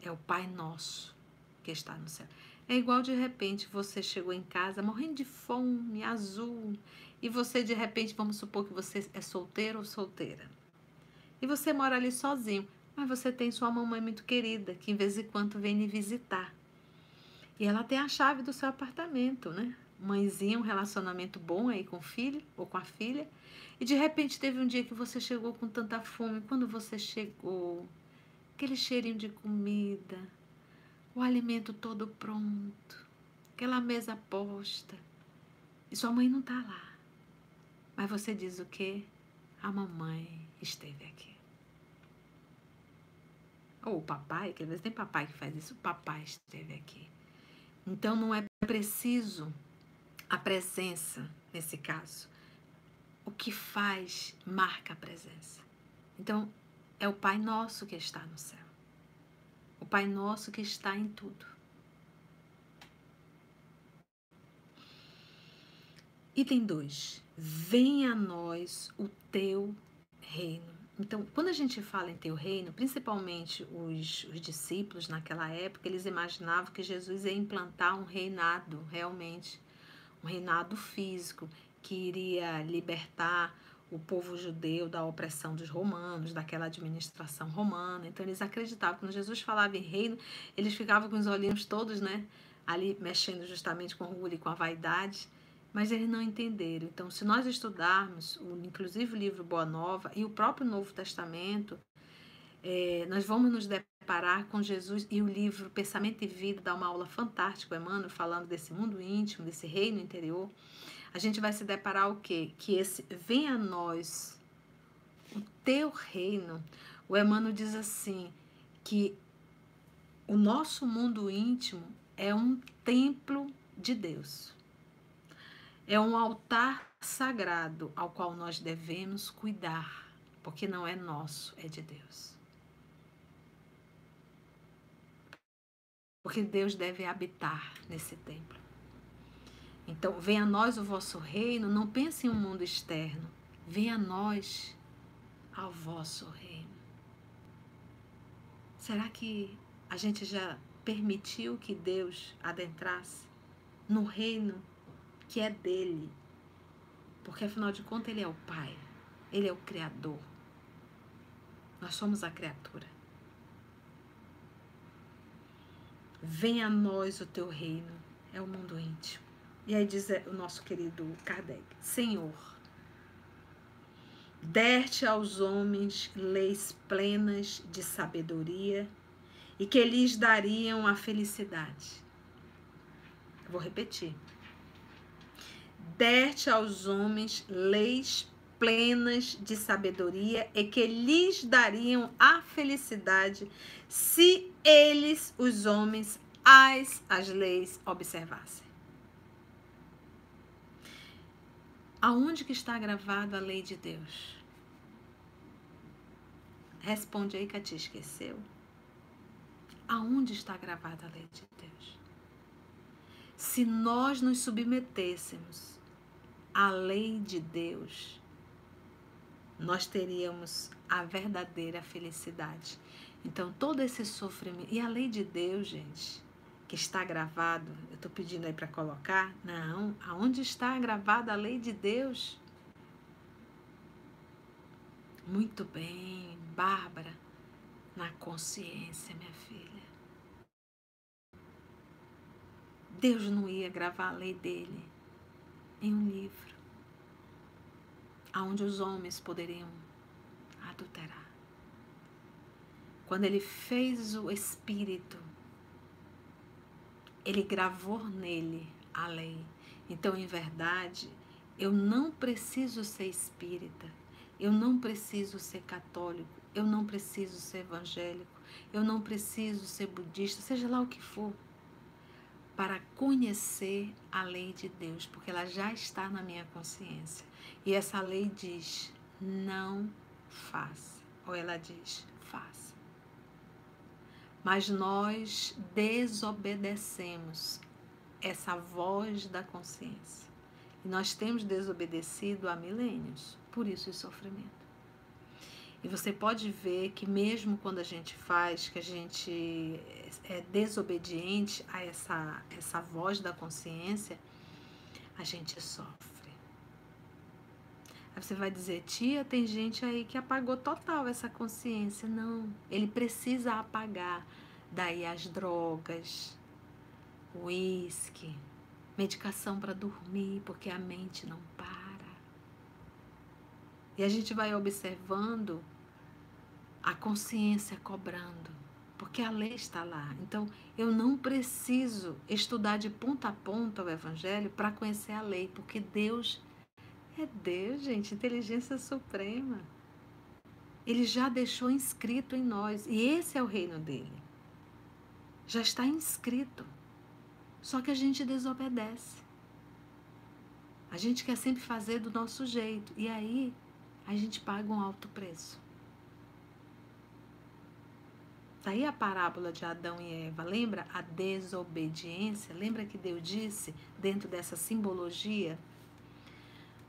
É o Pai Nosso que está no céu. É igual de repente você chegou em casa morrendo de fome, azul, e você de repente, vamos supor que você é solteiro ou solteira. E você mora ali sozinho, mas você tem sua mamãe muito querida, que em vez em quando vem lhe visitar. E ela tem a chave do seu apartamento, né? mãezinha, um relacionamento bom aí com o filho ou com a filha, e de repente teve um dia que você chegou com tanta fome, quando você chegou, aquele cheirinho de comida, o alimento todo pronto, aquela mesa posta, e sua mãe não está lá. Mas você diz o quê? A mamãe esteve aqui. Ou o papai, que às vezes tem papai que faz isso, o papai esteve aqui. Então não é preciso a presença, nesse caso. O que faz marca a presença. Então, é o Pai Nosso que está no céu. O Pai Nosso que está em tudo. Item 2. Venha a nós o teu reino. Então, quando a gente fala em teu reino, principalmente os, os, discípulos naquela época, eles imaginavam que Jesus ia implantar um reinado realmente um reinado físico que iria libertar o povo judeu da opressão dos romanos, daquela administração romana. Então eles acreditavam que quando Jesus falava em reino, eles ficavam com os olhinhos todos, né, ali mexendo justamente com o orgulho e com a vaidade, mas eles não entenderam. Então, se nós estudarmos, o, inclusive o livro Boa Nova e o próprio Novo Testamento, é, nós vamos nos deparar com Jesus e o livro Pensamento e Vida dá uma aula fantástica, Emmanuel, falando desse mundo íntimo, desse reino interior. A gente vai se deparar o quê? Que esse venha a nós o teu reino. O Emmanuel diz assim que o nosso mundo íntimo é um templo de Deus. É um altar sagrado ao qual nós devemos cuidar, porque não é nosso, é de Deus. porque Deus deve habitar nesse templo. Então, venha a nós o vosso reino, não pense em um mundo externo, venha a nós ao vosso reino. Será que a gente já permitiu que Deus adentrasse no reino que é dele? Porque afinal de contas, ele é o Pai, ele é o Criador. Nós somos a criatura. Venha a nós o teu reino, é o mundo íntimo. E aí diz o nosso querido Kardec: Senhor, derte aos homens leis plenas de sabedoria e que lhes dariam a felicidade. Vou repetir. Derte aos homens leis plenas de sabedoria e que lhes dariam a felicidade se eles, os homens, as, as leis observassem. Aonde que está gravada a lei de Deus? Responde aí que te esqueceu. Aonde está gravada a lei de Deus? Se nós nos submetêssemos à lei de Deus, nós teríamos a verdadeira felicidade. Então, todo esse sofrimento. E a lei de Deus, gente, que está gravado, eu estou pedindo aí para colocar. Não, aonde está gravada a lei de Deus? Muito bem, Bárbara, na consciência, minha filha. Deus não ia gravar a lei dele em um livro, aonde os homens poderiam adulterar. Quando ele fez o Espírito, ele gravou nele a lei. Então, em verdade, eu não preciso ser espírita, eu não preciso ser católico, eu não preciso ser evangélico, eu não preciso ser budista, seja lá o que for, para conhecer a lei de Deus, porque ela já está na minha consciência. E essa lei diz: não faça, ou ela diz: faça mas nós desobedecemos essa voz da consciência. E nós temos desobedecido há milênios, por isso o sofrimento. E você pode ver que mesmo quando a gente faz, que a gente é desobediente a essa, essa voz da consciência, a gente sofre. Aí você vai dizer, tia, tem gente aí que apagou total essa consciência. Não, ele precisa apagar. Daí as drogas, uísque, medicação para dormir, porque a mente não para. E a gente vai observando a consciência cobrando, porque a lei está lá. Então, eu não preciso estudar de ponta a ponta o Evangelho para conhecer a lei, porque Deus é Deus, gente, inteligência suprema. Ele já deixou inscrito em nós e esse é o reino dele. Já está inscrito. Só que a gente desobedece. A gente quer sempre fazer do nosso jeito e aí a gente paga um alto preço. Daí a parábola de Adão e Eva, lembra a desobediência? Lembra que Deus disse, dentro dessa simbologia,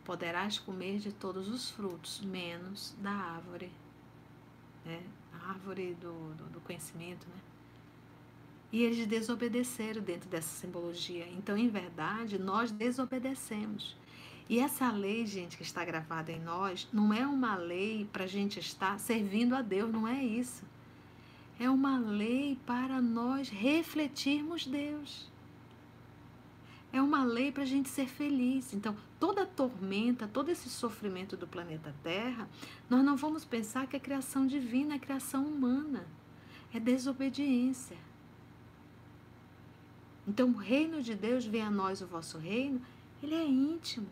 poderás comer de todos os frutos, menos da árvore, né? a árvore do, do, do conhecimento, né? E eles desobedeceram dentro dessa simbologia. Então, em verdade, nós desobedecemos. E essa lei, gente, que está gravada em nós, não é uma lei para a gente estar servindo a Deus, não é isso. É uma lei para nós refletirmos Deus. É uma lei para a gente ser feliz. Então, toda a tormenta, todo esse sofrimento do planeta Terra, nós não vamos pensar que é criação divina, é criação humana. É desobediência. Então, o reino de Deus vem a nós, o vosso reino, ele é íntimo.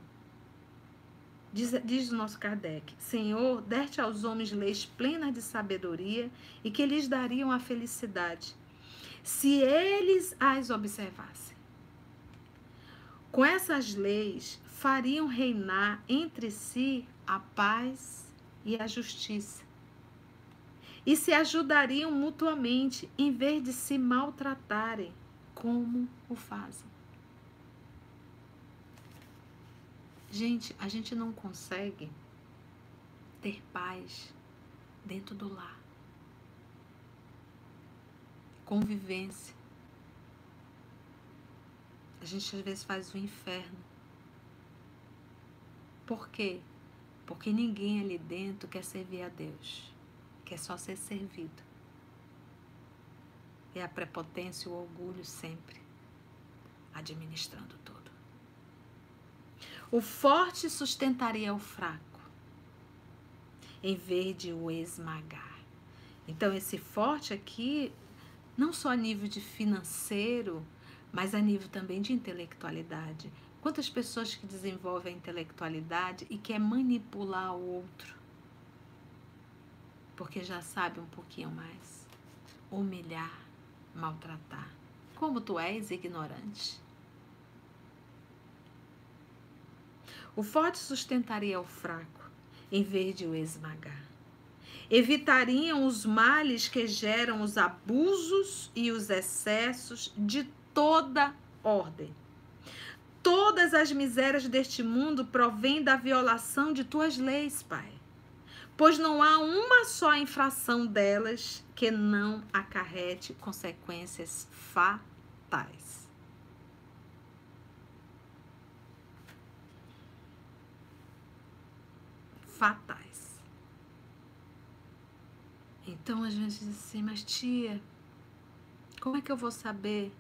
Diz, diz o nosso Kardec: Senhor, deste aos homens leis plenas de sabedoria e que lhes dariam a felicidade, se eles as observassem. Com essas leis, fariam reinar entre si a paz e a justiça. E se ajudariam mutuamente, em vez de se maltratarem, como o fazem. Gente, a gente não consegue ter paz dentro do lar. Convivência a gente às vezes faz o inferno. Por quê? Porque ninguém ali dentro quer servir a Deus, quer só ser servido. É a prepotência e o orgulho sempre administrando tudo. O forte sustentaria o fraco, em vez de o esmagar. Então, esse forte aqui, não só a nível de financeiro, mas a nível também de intelectualidade. Quantas pessoas que desenvolvem a intelectualidade e quer manipular o outro? Porque já sabe um pouquinho mais. Humilhar, maltratar. Como tu és ignorante. O forte sustentaria o fraco, em vez de o esmagar. Evitariam os males que geram os abusos e os excessos de toda ordem. Todas as misérias deste mundo provêm da violação de tuas leis, Pai. Pois não há uma só infração delas que não acarrete consequências fatais. Fatais. Então a gente diz assim, mas tia, como é que eu vou saber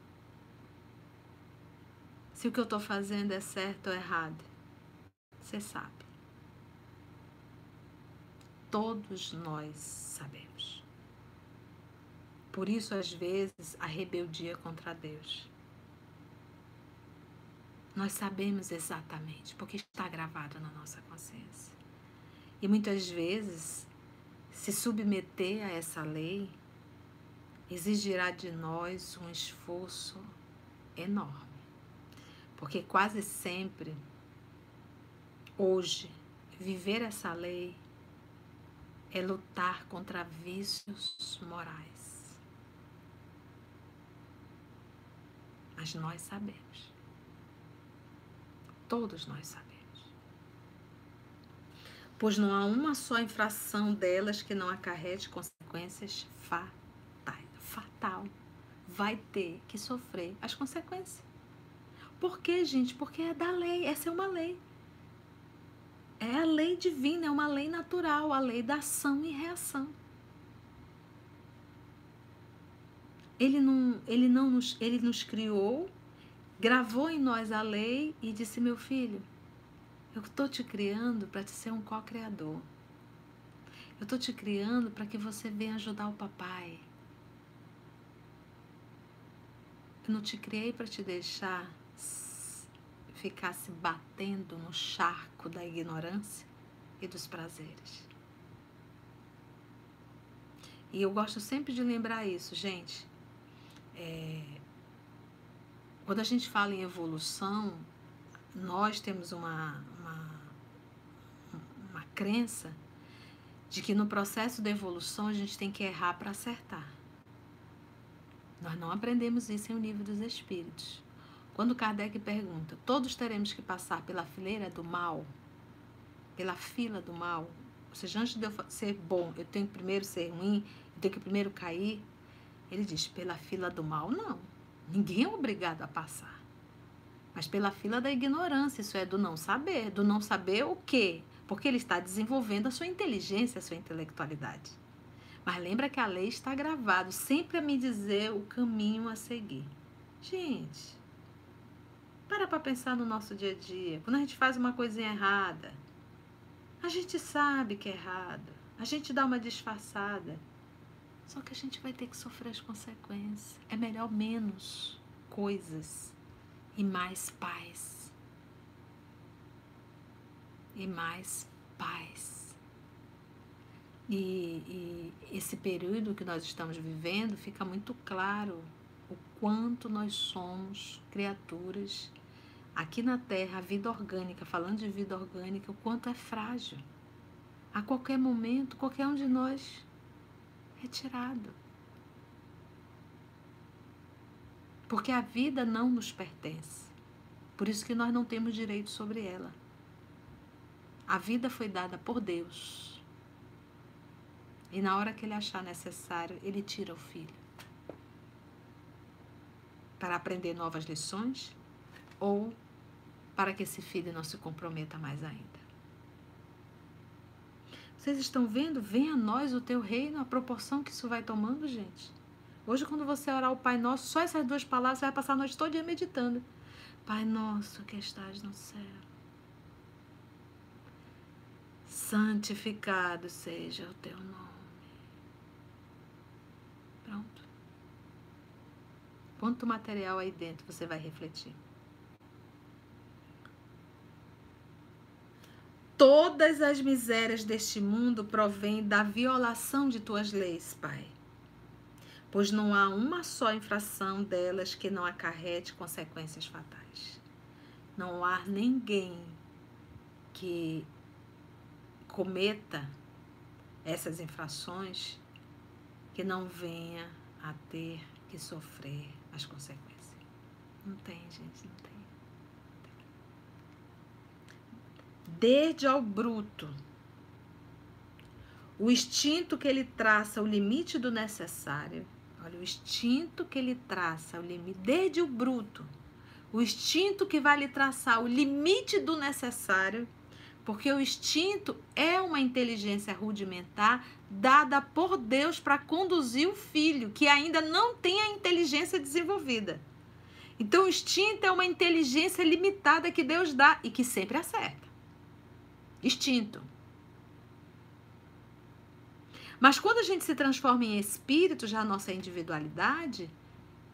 se o que eu estou fazendo é certo ou errado? Você sabe. Todos nós sabemos. Por isso, às vezes, a rebeldia contra Deus. Nós sabemos exatamente, porque está gravado na nossa consciência. E muitas vezes, se submeter a essa lei exigirá de nós um esforço enorme. Porque quase sempre, hoje, viver essa lei é lutar contra vícios morais. Mas nós sabemos. Todos nós sabemos pois não há uma só infração delas que não acarrete consequências fatais. Fatal. Vai ter que sofrer as consequências. Por quê, gente? Porque é da lei. Essa é uma lei. É a lei divina, é uma lei natural, a lei da ação e reação. Ele não, ele não nos, ele nos criou, gravou em nós a lei e disse: meu filho, eu estou te criando para te ser um co-criador. Eu estou te criando para que você venha ajudar o papai. Eu não te criei para te deixar ficar se batendo no charco da ignorância e dos prazeres. E eu gosto sempre de lembrar isso, gente. É, quando a gente fala em evolução, nós temos uma, crença de que no processo da evolução a gente tem que errar para acertar. Nós não aprendemos isso em o nível dos espíritos. Quando Kardec pergunta, todos teremos que passar pela fileira do mal, pela fila do mal, ou seja, antes de eu ser bom, eu tenho que primeiro ser ruim, eu tenho que primeiro cair. Ele diz, pela fila do mal, não. Ninguém é obrigado a passar. Mas pela fila da ignorância, isso é do não saber. Do não saber o quê? Porque ele está desenvolvendo a sua inteligência, a sua intelectualidade. Mas lembra que a lei está gravado sempre a me dizer o caminho a seguir. Gente, para para pensar no nosso dia a dia. Quando a gente faz uma coisinha errada, a gente sabe que é errado. A gente dá uma disfarçada. Só que a gente vai ter que sofrer as consequências. É melhor menos coisas e mais paz e mais paz. E, e, esse período que nós estamos vivendo fica muito claro o quanto nós somos criaturas aqui na Terra, a vida orgânica, falando de vida orgânica, o quanto é frágil. A qualquer momento, qualquer um de nós é tirado. Porque a vida não nos pertence. Por isso que nós não temos direito sobre ela. A vida foi dada por Deus. E na hora que ele achar necessário, ele tira o filho. Para aprender novas lições ou para que esse filho não se comprometa mais ainda. Vocês estão vendo? Venha a nós o teu reino, a proporção que isso vai tomando, gente. Hoje, quando você orar o Pai Nosso, só essas duas palavras, você vai passar a noite todo dia meditando. Pai Nosso que estás no céu santificado seja o teu nome. Pronto. Ponto material aí dentro, você vai refletir. Todas as misérias deste mundo provêm da violação de tuas leis, Pai. Pois não há uma só infração delas que não acarrete consequências fatais. Não há ninguém que cometa essas infrações, que não venha a ter que sofrer as consequências. Não tem, gente, não tem. Desde ao bruto, o instinto que ele traça o limite do necessário, olha, o instinto que ele traça o limite, desde o bruto, o instinto que vai lhe traçar o limite do necessário, porque o instinto é uma inteligência rudimentar dada por Deus para conduzir o filho que ainda não tem a inteligência desenvolvida. Então, o instinto é uma inteligência limitada que Deus dá e que sempre acerta. Instinto. Mas quando a gente se transforma em espírito, já a nossa individualidade,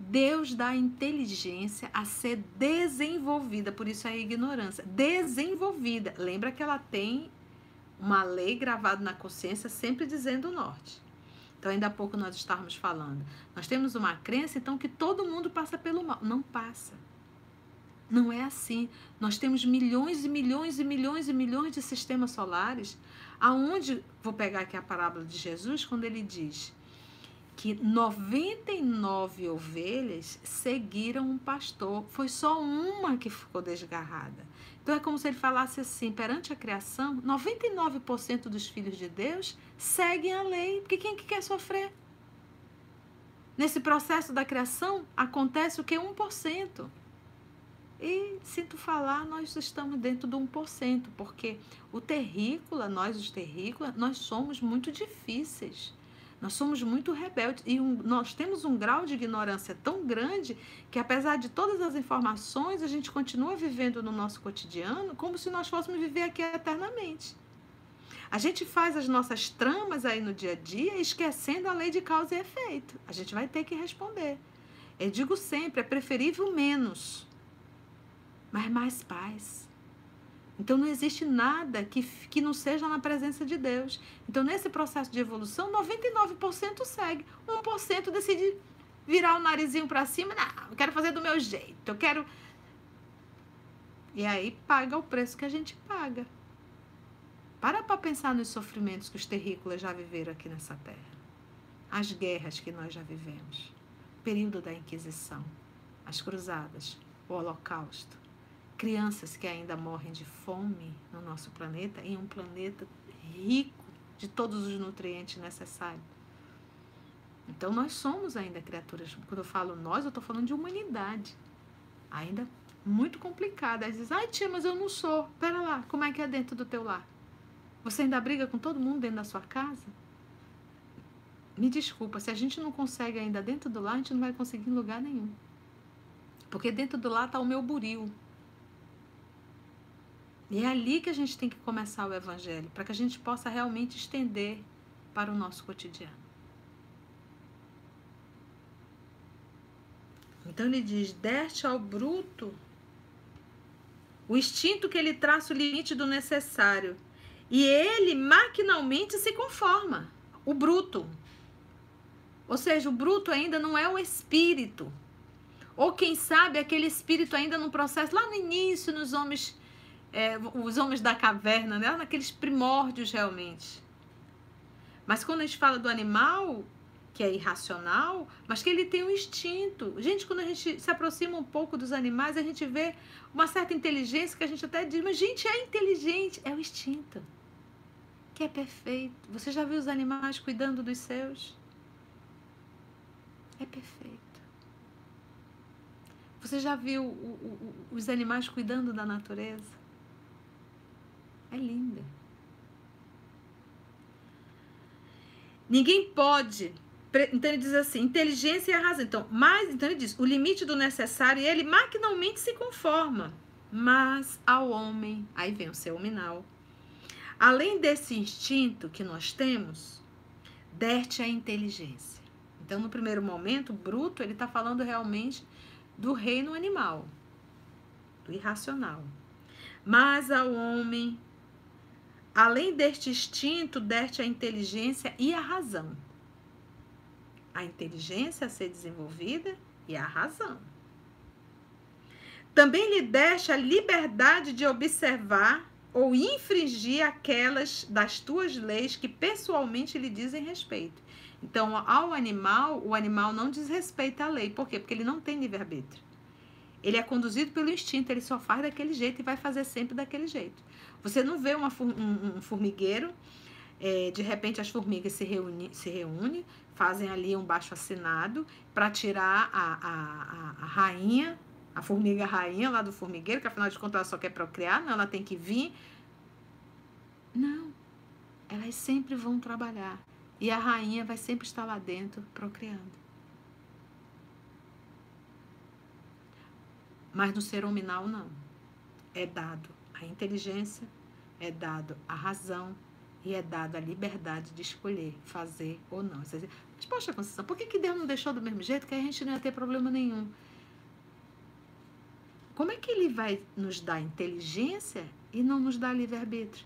Deus dá inteligência a ser desenvolvida, por isso é ignorância, desenvolvida. Lembra que ela tem uma lei gravada na consciência sempre dizendo o norte. Então, ainda há pouco nós estávamos falando. Nós temos uma crença, então, que todo mundo passa pelo mal. Não passa. Não é assim. Nós temos milhões e milhões e milhões e milhões de sistemas solares, aonde, vou pegar aqui a parábola de Jesus, quando ele diz que 99 ovelhas seguiram um pastor, foi só uma que ficou desgarrada. Então é como se ele falasse assim: perante a criação, 99% dos filhos de Deus seguem a lei, porque quem que quer sofrer? Nesse processo da criação acontece o que? 1%. E sinto falar, nós estamos dentro do 1%, porque o terrícola, nós os terrícolas, nós somos muito difíceis. Nós somos muito rebeldes e um, nós temos um grau de ignorância tão grande que, apesar de todas as informações, a gente continua vivendo no nosso cotidiano como se nós fôssemos viver aqui eternamente. A gente faz as nossas tramas aí no dia a dia esquecendo a lei de causa e efeito. A gente vai ter que responder. Eu digo sempre: é preferível menos, mas mais paz. Então não existe nada que, que não seja na presença de Deus. Então, nesse processo de evolução, 99% segue. 1% decide virar o narizinho para cima. Não, eu quero fazer do meu jeito. Eu quero. E aí paga o preço que a gente paga. Para para pensar nos sofrimentos que os terrícolas já viveram aqui nessa terra. As guerras que nós já vivemos. O período da Inquisição. As cruzadas. O Holocausto crianças que ainda morrem de fome no nosso planeta, em um planeta rico de todos os nutrientes necessários. Então nós somos ainda criaturas. Quando eu falo nós, eu estou falando de humanidade. Ainda muito complicada. Aí diz, ai tia, mas eu não sou. Pera lá, como é que é dentro do teu lar? Você ainda briga com todo mundo dentro da sua casa? Me desculpa, se a gente não consegue ainda dentro do lar, a gente não vai conseguir em lugar nenhum. Porque dentro do lar está o meu buril, e é ali que a gente tem que começar o Evangelho, para que a gente possa realmente estender para o nosso cotidiano. Então ele diz: deste ao bruto o instinto que ele traça o limite do necessário, e ele maquinalmente se conforma. O bruto. Ou seja, o bruto ainda não é o espírito. Ou quem sabe aquele espírito ainda no processo, lá no início, nos homens é, os homens da caverna, né? naqueles primórdios realmente. Mas quando a gente fala do animal, que é irracional, mas que ele tem um instinto. Gente, quando a gente se aproxima um pouco dos animais, a gente vê uma certa inteligência que a gente até diz, mas gente, é inteligente, é o instinto. Que é perfeito. Você já viu os animais cuidando dos seus? É perfeito. Você já viu os animais cuidando da natureza? É linda. Ninguém pode. Então ele diz assim: inteligência e a razão. Então, mas, então ele diz: o limite do necessário, ele maquinalmente se conforma. Mas ao homem, aí vem o seu hominal. Além desse instinto que nós temos, derte a inteligência. Então, no primeiro momento, bruto, ele está falando realmente do reino animal, do irracional. Mas ao homem Além deste instinto, deste a inteligência e a razão. A inteligência a ser desenvolvida e a razão. Também lhe deste a liberdade de observar ou infringir aquelas das tuas leis que pessoalmente lhe dizem respeito. Então, ao animal, o animal não desrespeita a lei. Por quê? Porque ele não tem livre-arbítrio. Ele é conduzido pelo instinto, ele só faz daquele jeito e vai fazer sempre daquele jeito. Você não vê uma, um, um formigueiro, é, de repente as formigas se reúnem, se reúnem fazem ali um baixo assinado para tirar a, a, a, a rainha a formiga rainha lá do formigueiro, que afinal de contas ela só quer procriar, não, ela tem que vir. Não, elas sempre vão trabalhar. E a rainha vai sempre estar lá dentro procriando. Mas no ser hominal, não. É dado a inteligência, é dado a razão e é dado a liberdade de escolher fazer ou não. Mas, poxa, Conceição, por que, que Deus não deixou do mesmo jeito que a gente não ia ter problema nenhum? Como é que ele vai nos dar inteligência e não nos dar livre-arbítrio?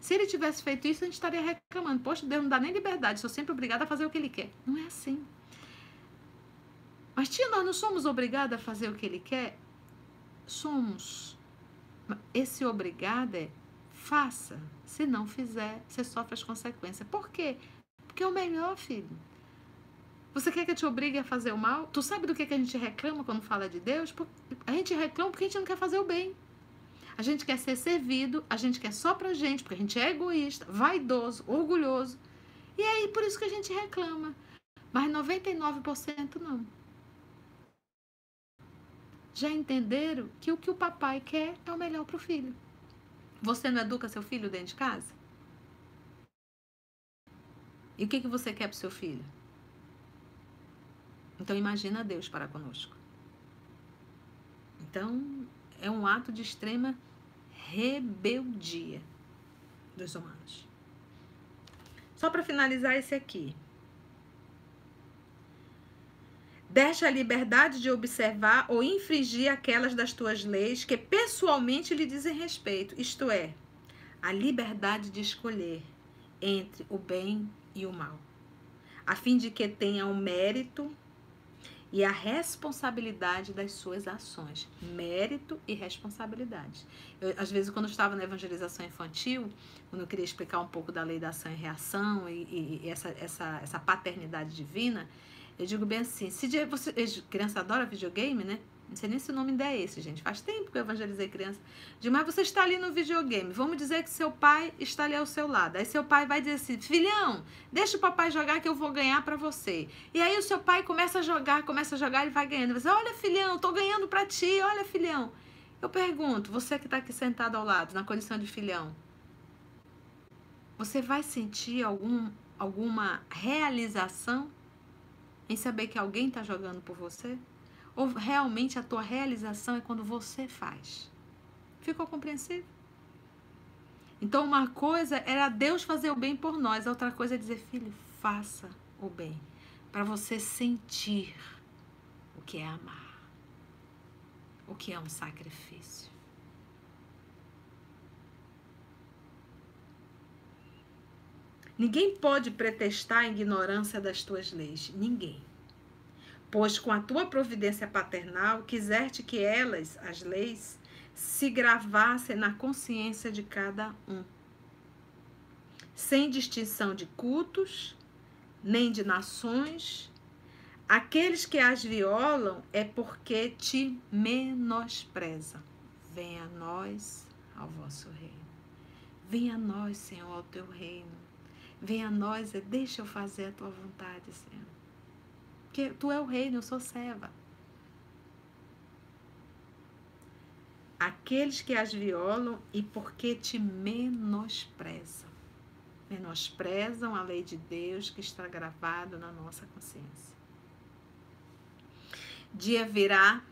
Se ele tivesse feito isso, a gente estaria reclamando. Poxa, Deus não dá nem liberdade, sou sempre obrigada a fazer o que ele quer. Não é assim. Mas, tia, nós não somos obrigados a fazer o que ele quer? Somos. Esse obrigado é faça. Se não fizer, você sofre as consequências. Por quê? Porque é o melhor, filho. Você quer que eu te obrigue a fazer o mal? Tu sabe do que, que a gente reclama quando fala de Deus? A gente reclama porque a gente não quer fazer o bem. A gente quer ser servido, a gente quer só pra gente, porque a gente é egoísta, vaidoso, orgulhoso. E é aí por isso que a gente reclama. Mas 99% não. Já entenderam que o que o papai quer é o melhor pro filho. Você não educa seu filho dentro de casa? E o que, que você quer pro seu filho? Então imagina Deus para conosco. Então é um ato de extrema rebeldia dos humanos. Só para finalizar esse aqui. Deixa a liberdade de observar ou infringir aquelas das tuas leis que pessoalmente lhe dizem respeito, isto é, a liberdade de escolher entre o bem e o mal, a fim de que tenha o mérito e a responsabilidade das suas ações. Mérito e responsabilidade. Eu, às vezes, quando eu estava na evangelização infantil, quando eu queria explicar um pouco da lei da ação e reação e, e, essa, essa, essa paternidade divina, eu digo bem assim: se você, criança adora videogame, né? Não sei nem se o nome ainda é esse, gente. Faz tempo que eu evangelizei criança. Mas você está ali no videogame. Vamos dizer que seu pai está ali ao seu lado. Aí seu pai vai dizer assim: filhão, deixa o papai jogar que eu vou ganhar para você. E aí o seu pai começa a jogar, começa a jogar, ele vai ganhando. Você, olha, filhão, tô ganhando para ti, olha, filhão. Eu pergunto, você que está aqui sentado ao lado, na condição de filhão, você vai sentir algum, alguma realização em saber que alguém está jogando por você? Ou realmente a tua realização é quando você faz? Ficou compreensível? Então, uma coisa era Deus fazer o bem por nós, a outra coisa é dizer, filho, faça o bem, para você sentir o que é amar, o que é um sacrifício. Ninguém pode pretestar a ignorância das tuas leis. Ninguém pois com a tua providência paternal quiseste que elas, as leis, se gravassem na consciência de cada um, sem distinção de cultos, nem de nações. Aqueles que as violam é porque te menosprezam. Venha a nós ao vosso reino. Venha a nós, Senhor, ao teu reino. Venha a nós deixa eu fazer a tua vontade, Senhor. Porque tu é o reino, eu sou serva. Aqueles que as violam e porque te menosprezam. Menosprezam a lei de Deus que está gravado na nossa consciência. Dia virá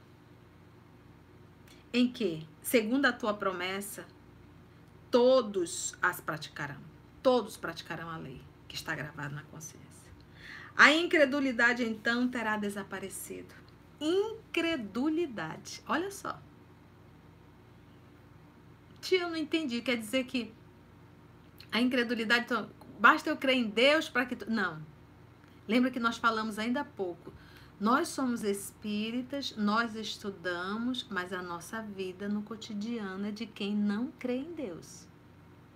em que, segundo a tua promessa, todos as praticarão. Todos praticarão a lei que está gravada na consciência. A incredulidade então terá desaparecido. Incredulidade. Olha só. Tia, eu não entendi. Quer dizer que a incredulidade. Então, basta eu crer em Deus para que. Tu... Não. Lembra que nós falamos ainda há pouco. Nós somos espíritas, nós estudamos, mas a nossa vida no cotidiano é de quem não crê em Deus.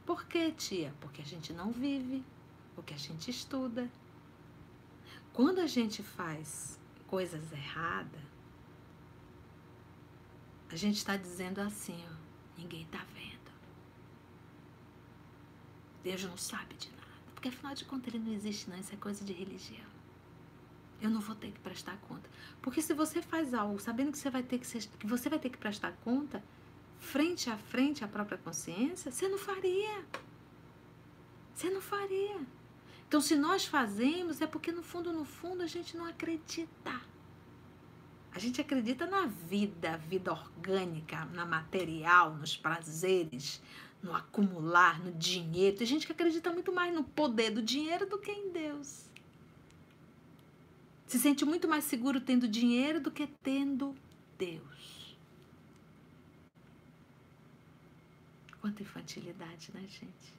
Por quê, tia? Porque a gente não vive, porque a gente estuda. Quando a gente faz coisas erradas, a gente está dizendo assim, ó, ninguém está vendo. Deus não sabe de nada. Porque afinal de contas ele não existe, não. Isso é coisa de religião. Eu não vou ter que prestar conta. Porque se você faz algo sabendo que você vai ter que, ser, que você vai ter que prestar conta, frente a frente à própria consciência, você não faria. Você não faria. Então, se nós fazemos, é porque no fundo, no fundo, a gente não acredita. A gente acredita na vida, vida orgânica, na material, nos prazeres, no acumular, no dinheiro. Tem gente que acredita muito mais no poder do dinheiro do que em Deus. Se sente muito mais seguro tendo dinheiro do que tendo Deus. Quanta infantilidade, né, gente?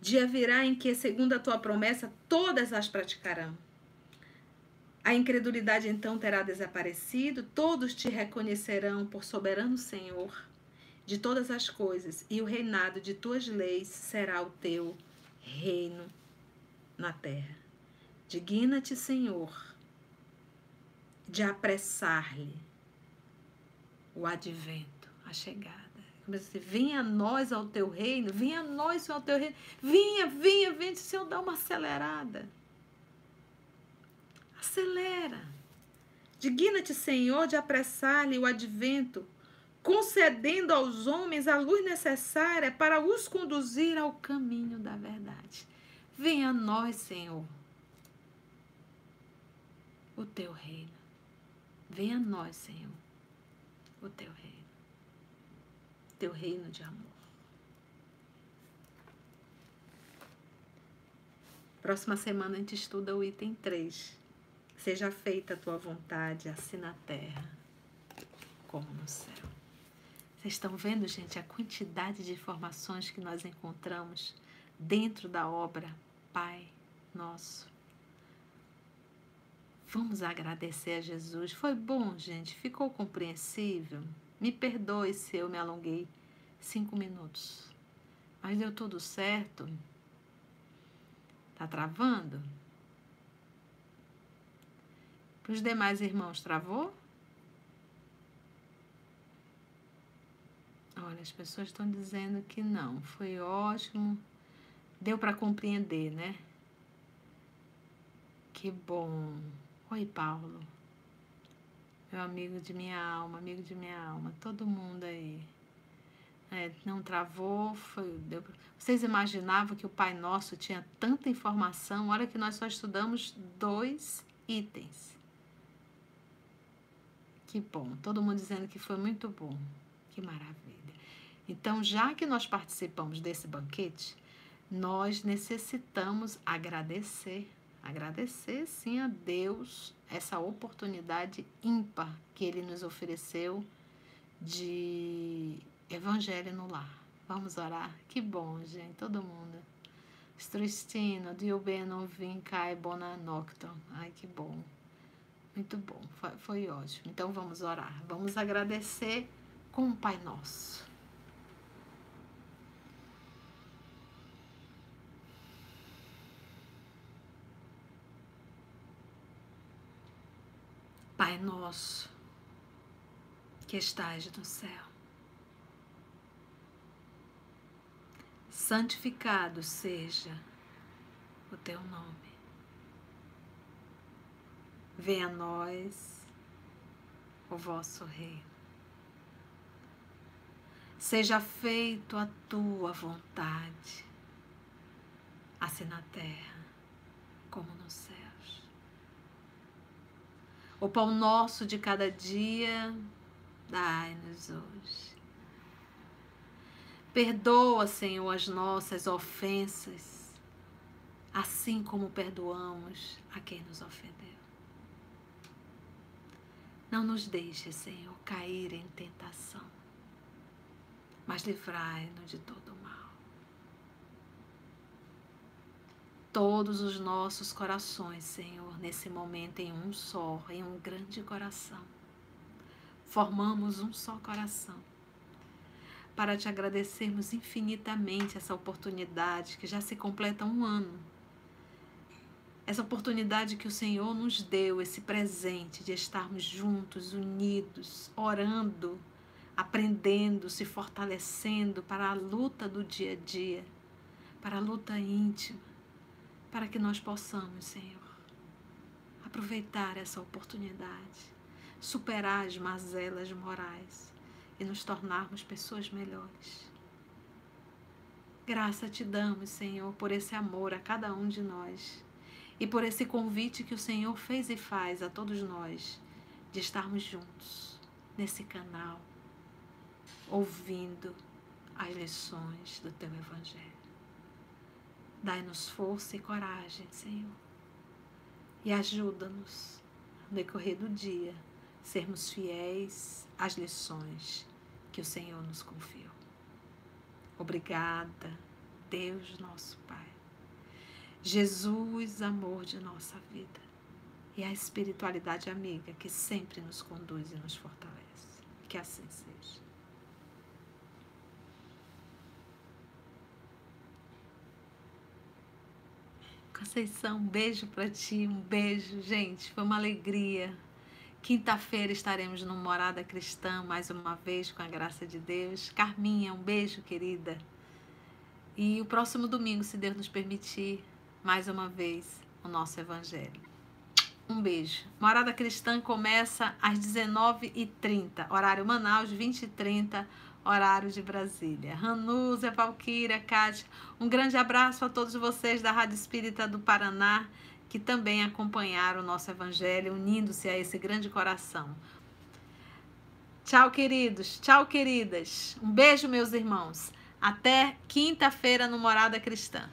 Dia virá em que, segundo a tua promessa, todas as praticarão. A incredulidade então terá desaparecido, todos te reconhecerão por soberano Senhor de todas as coisas, e o reinado de tuas leis será o teu reino na terra. Digna-te, Senhor, de apressar-lhe o advento, a chegada. Começa a dizer, venha a nós ao teu reino, venha a nós ao teu reino, vinha, vinha, vinha, Senhor, dá uma acelerada. Acelera. Digna-te, Senhor, de apressar-lhe o advento, concedendo aos homens a luz necessária para os conduzir ao caminho da verdade. Venha a nós, Senhor, o teu reino. Venha a nós, Senhor, o teu reino. Teu reino de amor. Próxima semana a gente estuda o item 3. Seja feita a tua vontade, assim na terra como no céu. Vocês estão vendo, gente, a quantidade de informações que nós encontramos dentro da obra Pai Nosso. Vamos agradecer a Jesus. Foi bom, gente? Ficou compreensível? Me perdoe se eu me alonguei cinco minutos. Mas deu tudo certo? Tá travando? Para os demais irmãos, travou? Olha, as pessoas estão dizendo que não. Foi ótimo. Deu para compreender, né? Que bom. Oi, Paulo. Meu amigo de minha alma, amigo de minha alma. Todo mundo aí. É, não travou, foi, deu, vocês imaginavam que o Pai Nosso tinha tanta informação? Olha que nós só estudamos dois itens. Que bom. Todo mundo dizendo que foi muito bom. Que maravilha. Então, já que nós participamos desse banquete, nós necessitamos agradecer. Agradecer, sim, a Deus essa oportunidade ímpar que Ele nos ofereceu de evangelho no lar. Vamos orar? Que bom, gente, todo mundo. Stristino, Dio bene vim cai bona nocton. Ai, que bom. Muito bom, foi, foi ótimo. Então vamos orar, vamos agradecer com o Pai Nosso. Pai Nosso, que estás no céu, santificado seja o teu nome Venha a nós o vosso reino. Seja feito a tua vontade, assim na terra como nos céus. O pão nosso de cada dia, dai-nos hoje. Perdoa, Senhor, as nossas ofensas, assim como perdoamos a quem nos ofendeu. Não nos deixe, Senhor, cair em tentação, mas livrai-nos de todo mal. Todos os nossos corações, Senhor, nesse momento em um só, em um grande coração. Formamos um só coração para te agradecermos infinitamente essa oportunidade que já se completa um ano. Essa oportunidade que o Senhor nos deu, esse presente de estarmos juntos, unidos, orando, aprendendo, se fortalecendo para a luta do dia a dia, para a luta íntima, para que nós possamos, Senhor, aproveitar essa oportunidade, superar as mazelas morais e nos tornarmos pessoas melhores. Graça te damos, Senhor, por esse amor a cada um de nós e por esse convite que o Senhor fez e faz a todos nós de estarmos juntos nesse canal, ouvindo as lições do teu Evangelho. Dai-nos força e coragem, Senhor, e ajuda-nos no decorrer do dia sermos fiéis às lições que o Senhor nos confiou. Obrigada, Deus nosso Pai. Jesus, amor de nossa vida. E a espiritualidade amiga que sempre nos conduz e nos fortalece. Que assim seja. Conceição, um beijo para ti, um beijo, gente. Foi uma alegria Quinta-feira estaremos no Morada Cristã mais uma vez com a graça de Deus. Carminha, um beijo, querida. E o próximo domingo, se Deus nos permitir, mais uma vez o nosso Evangelho. Um beijo. Morada Cristã começa às 19h30, horário Manaus, 20h30, horário de Brasília. Ranusa, Valquíria, Kátia, um grande abraço a todos vocês da Rádio Espírita do Paraná que também acompanharam o nosso Evangelho, unindo-se a esse grande coração. Tchau, queridos. Tchau, queridas. Um beijo, meus irmãos. Até quinta-feira no Morada Cristã.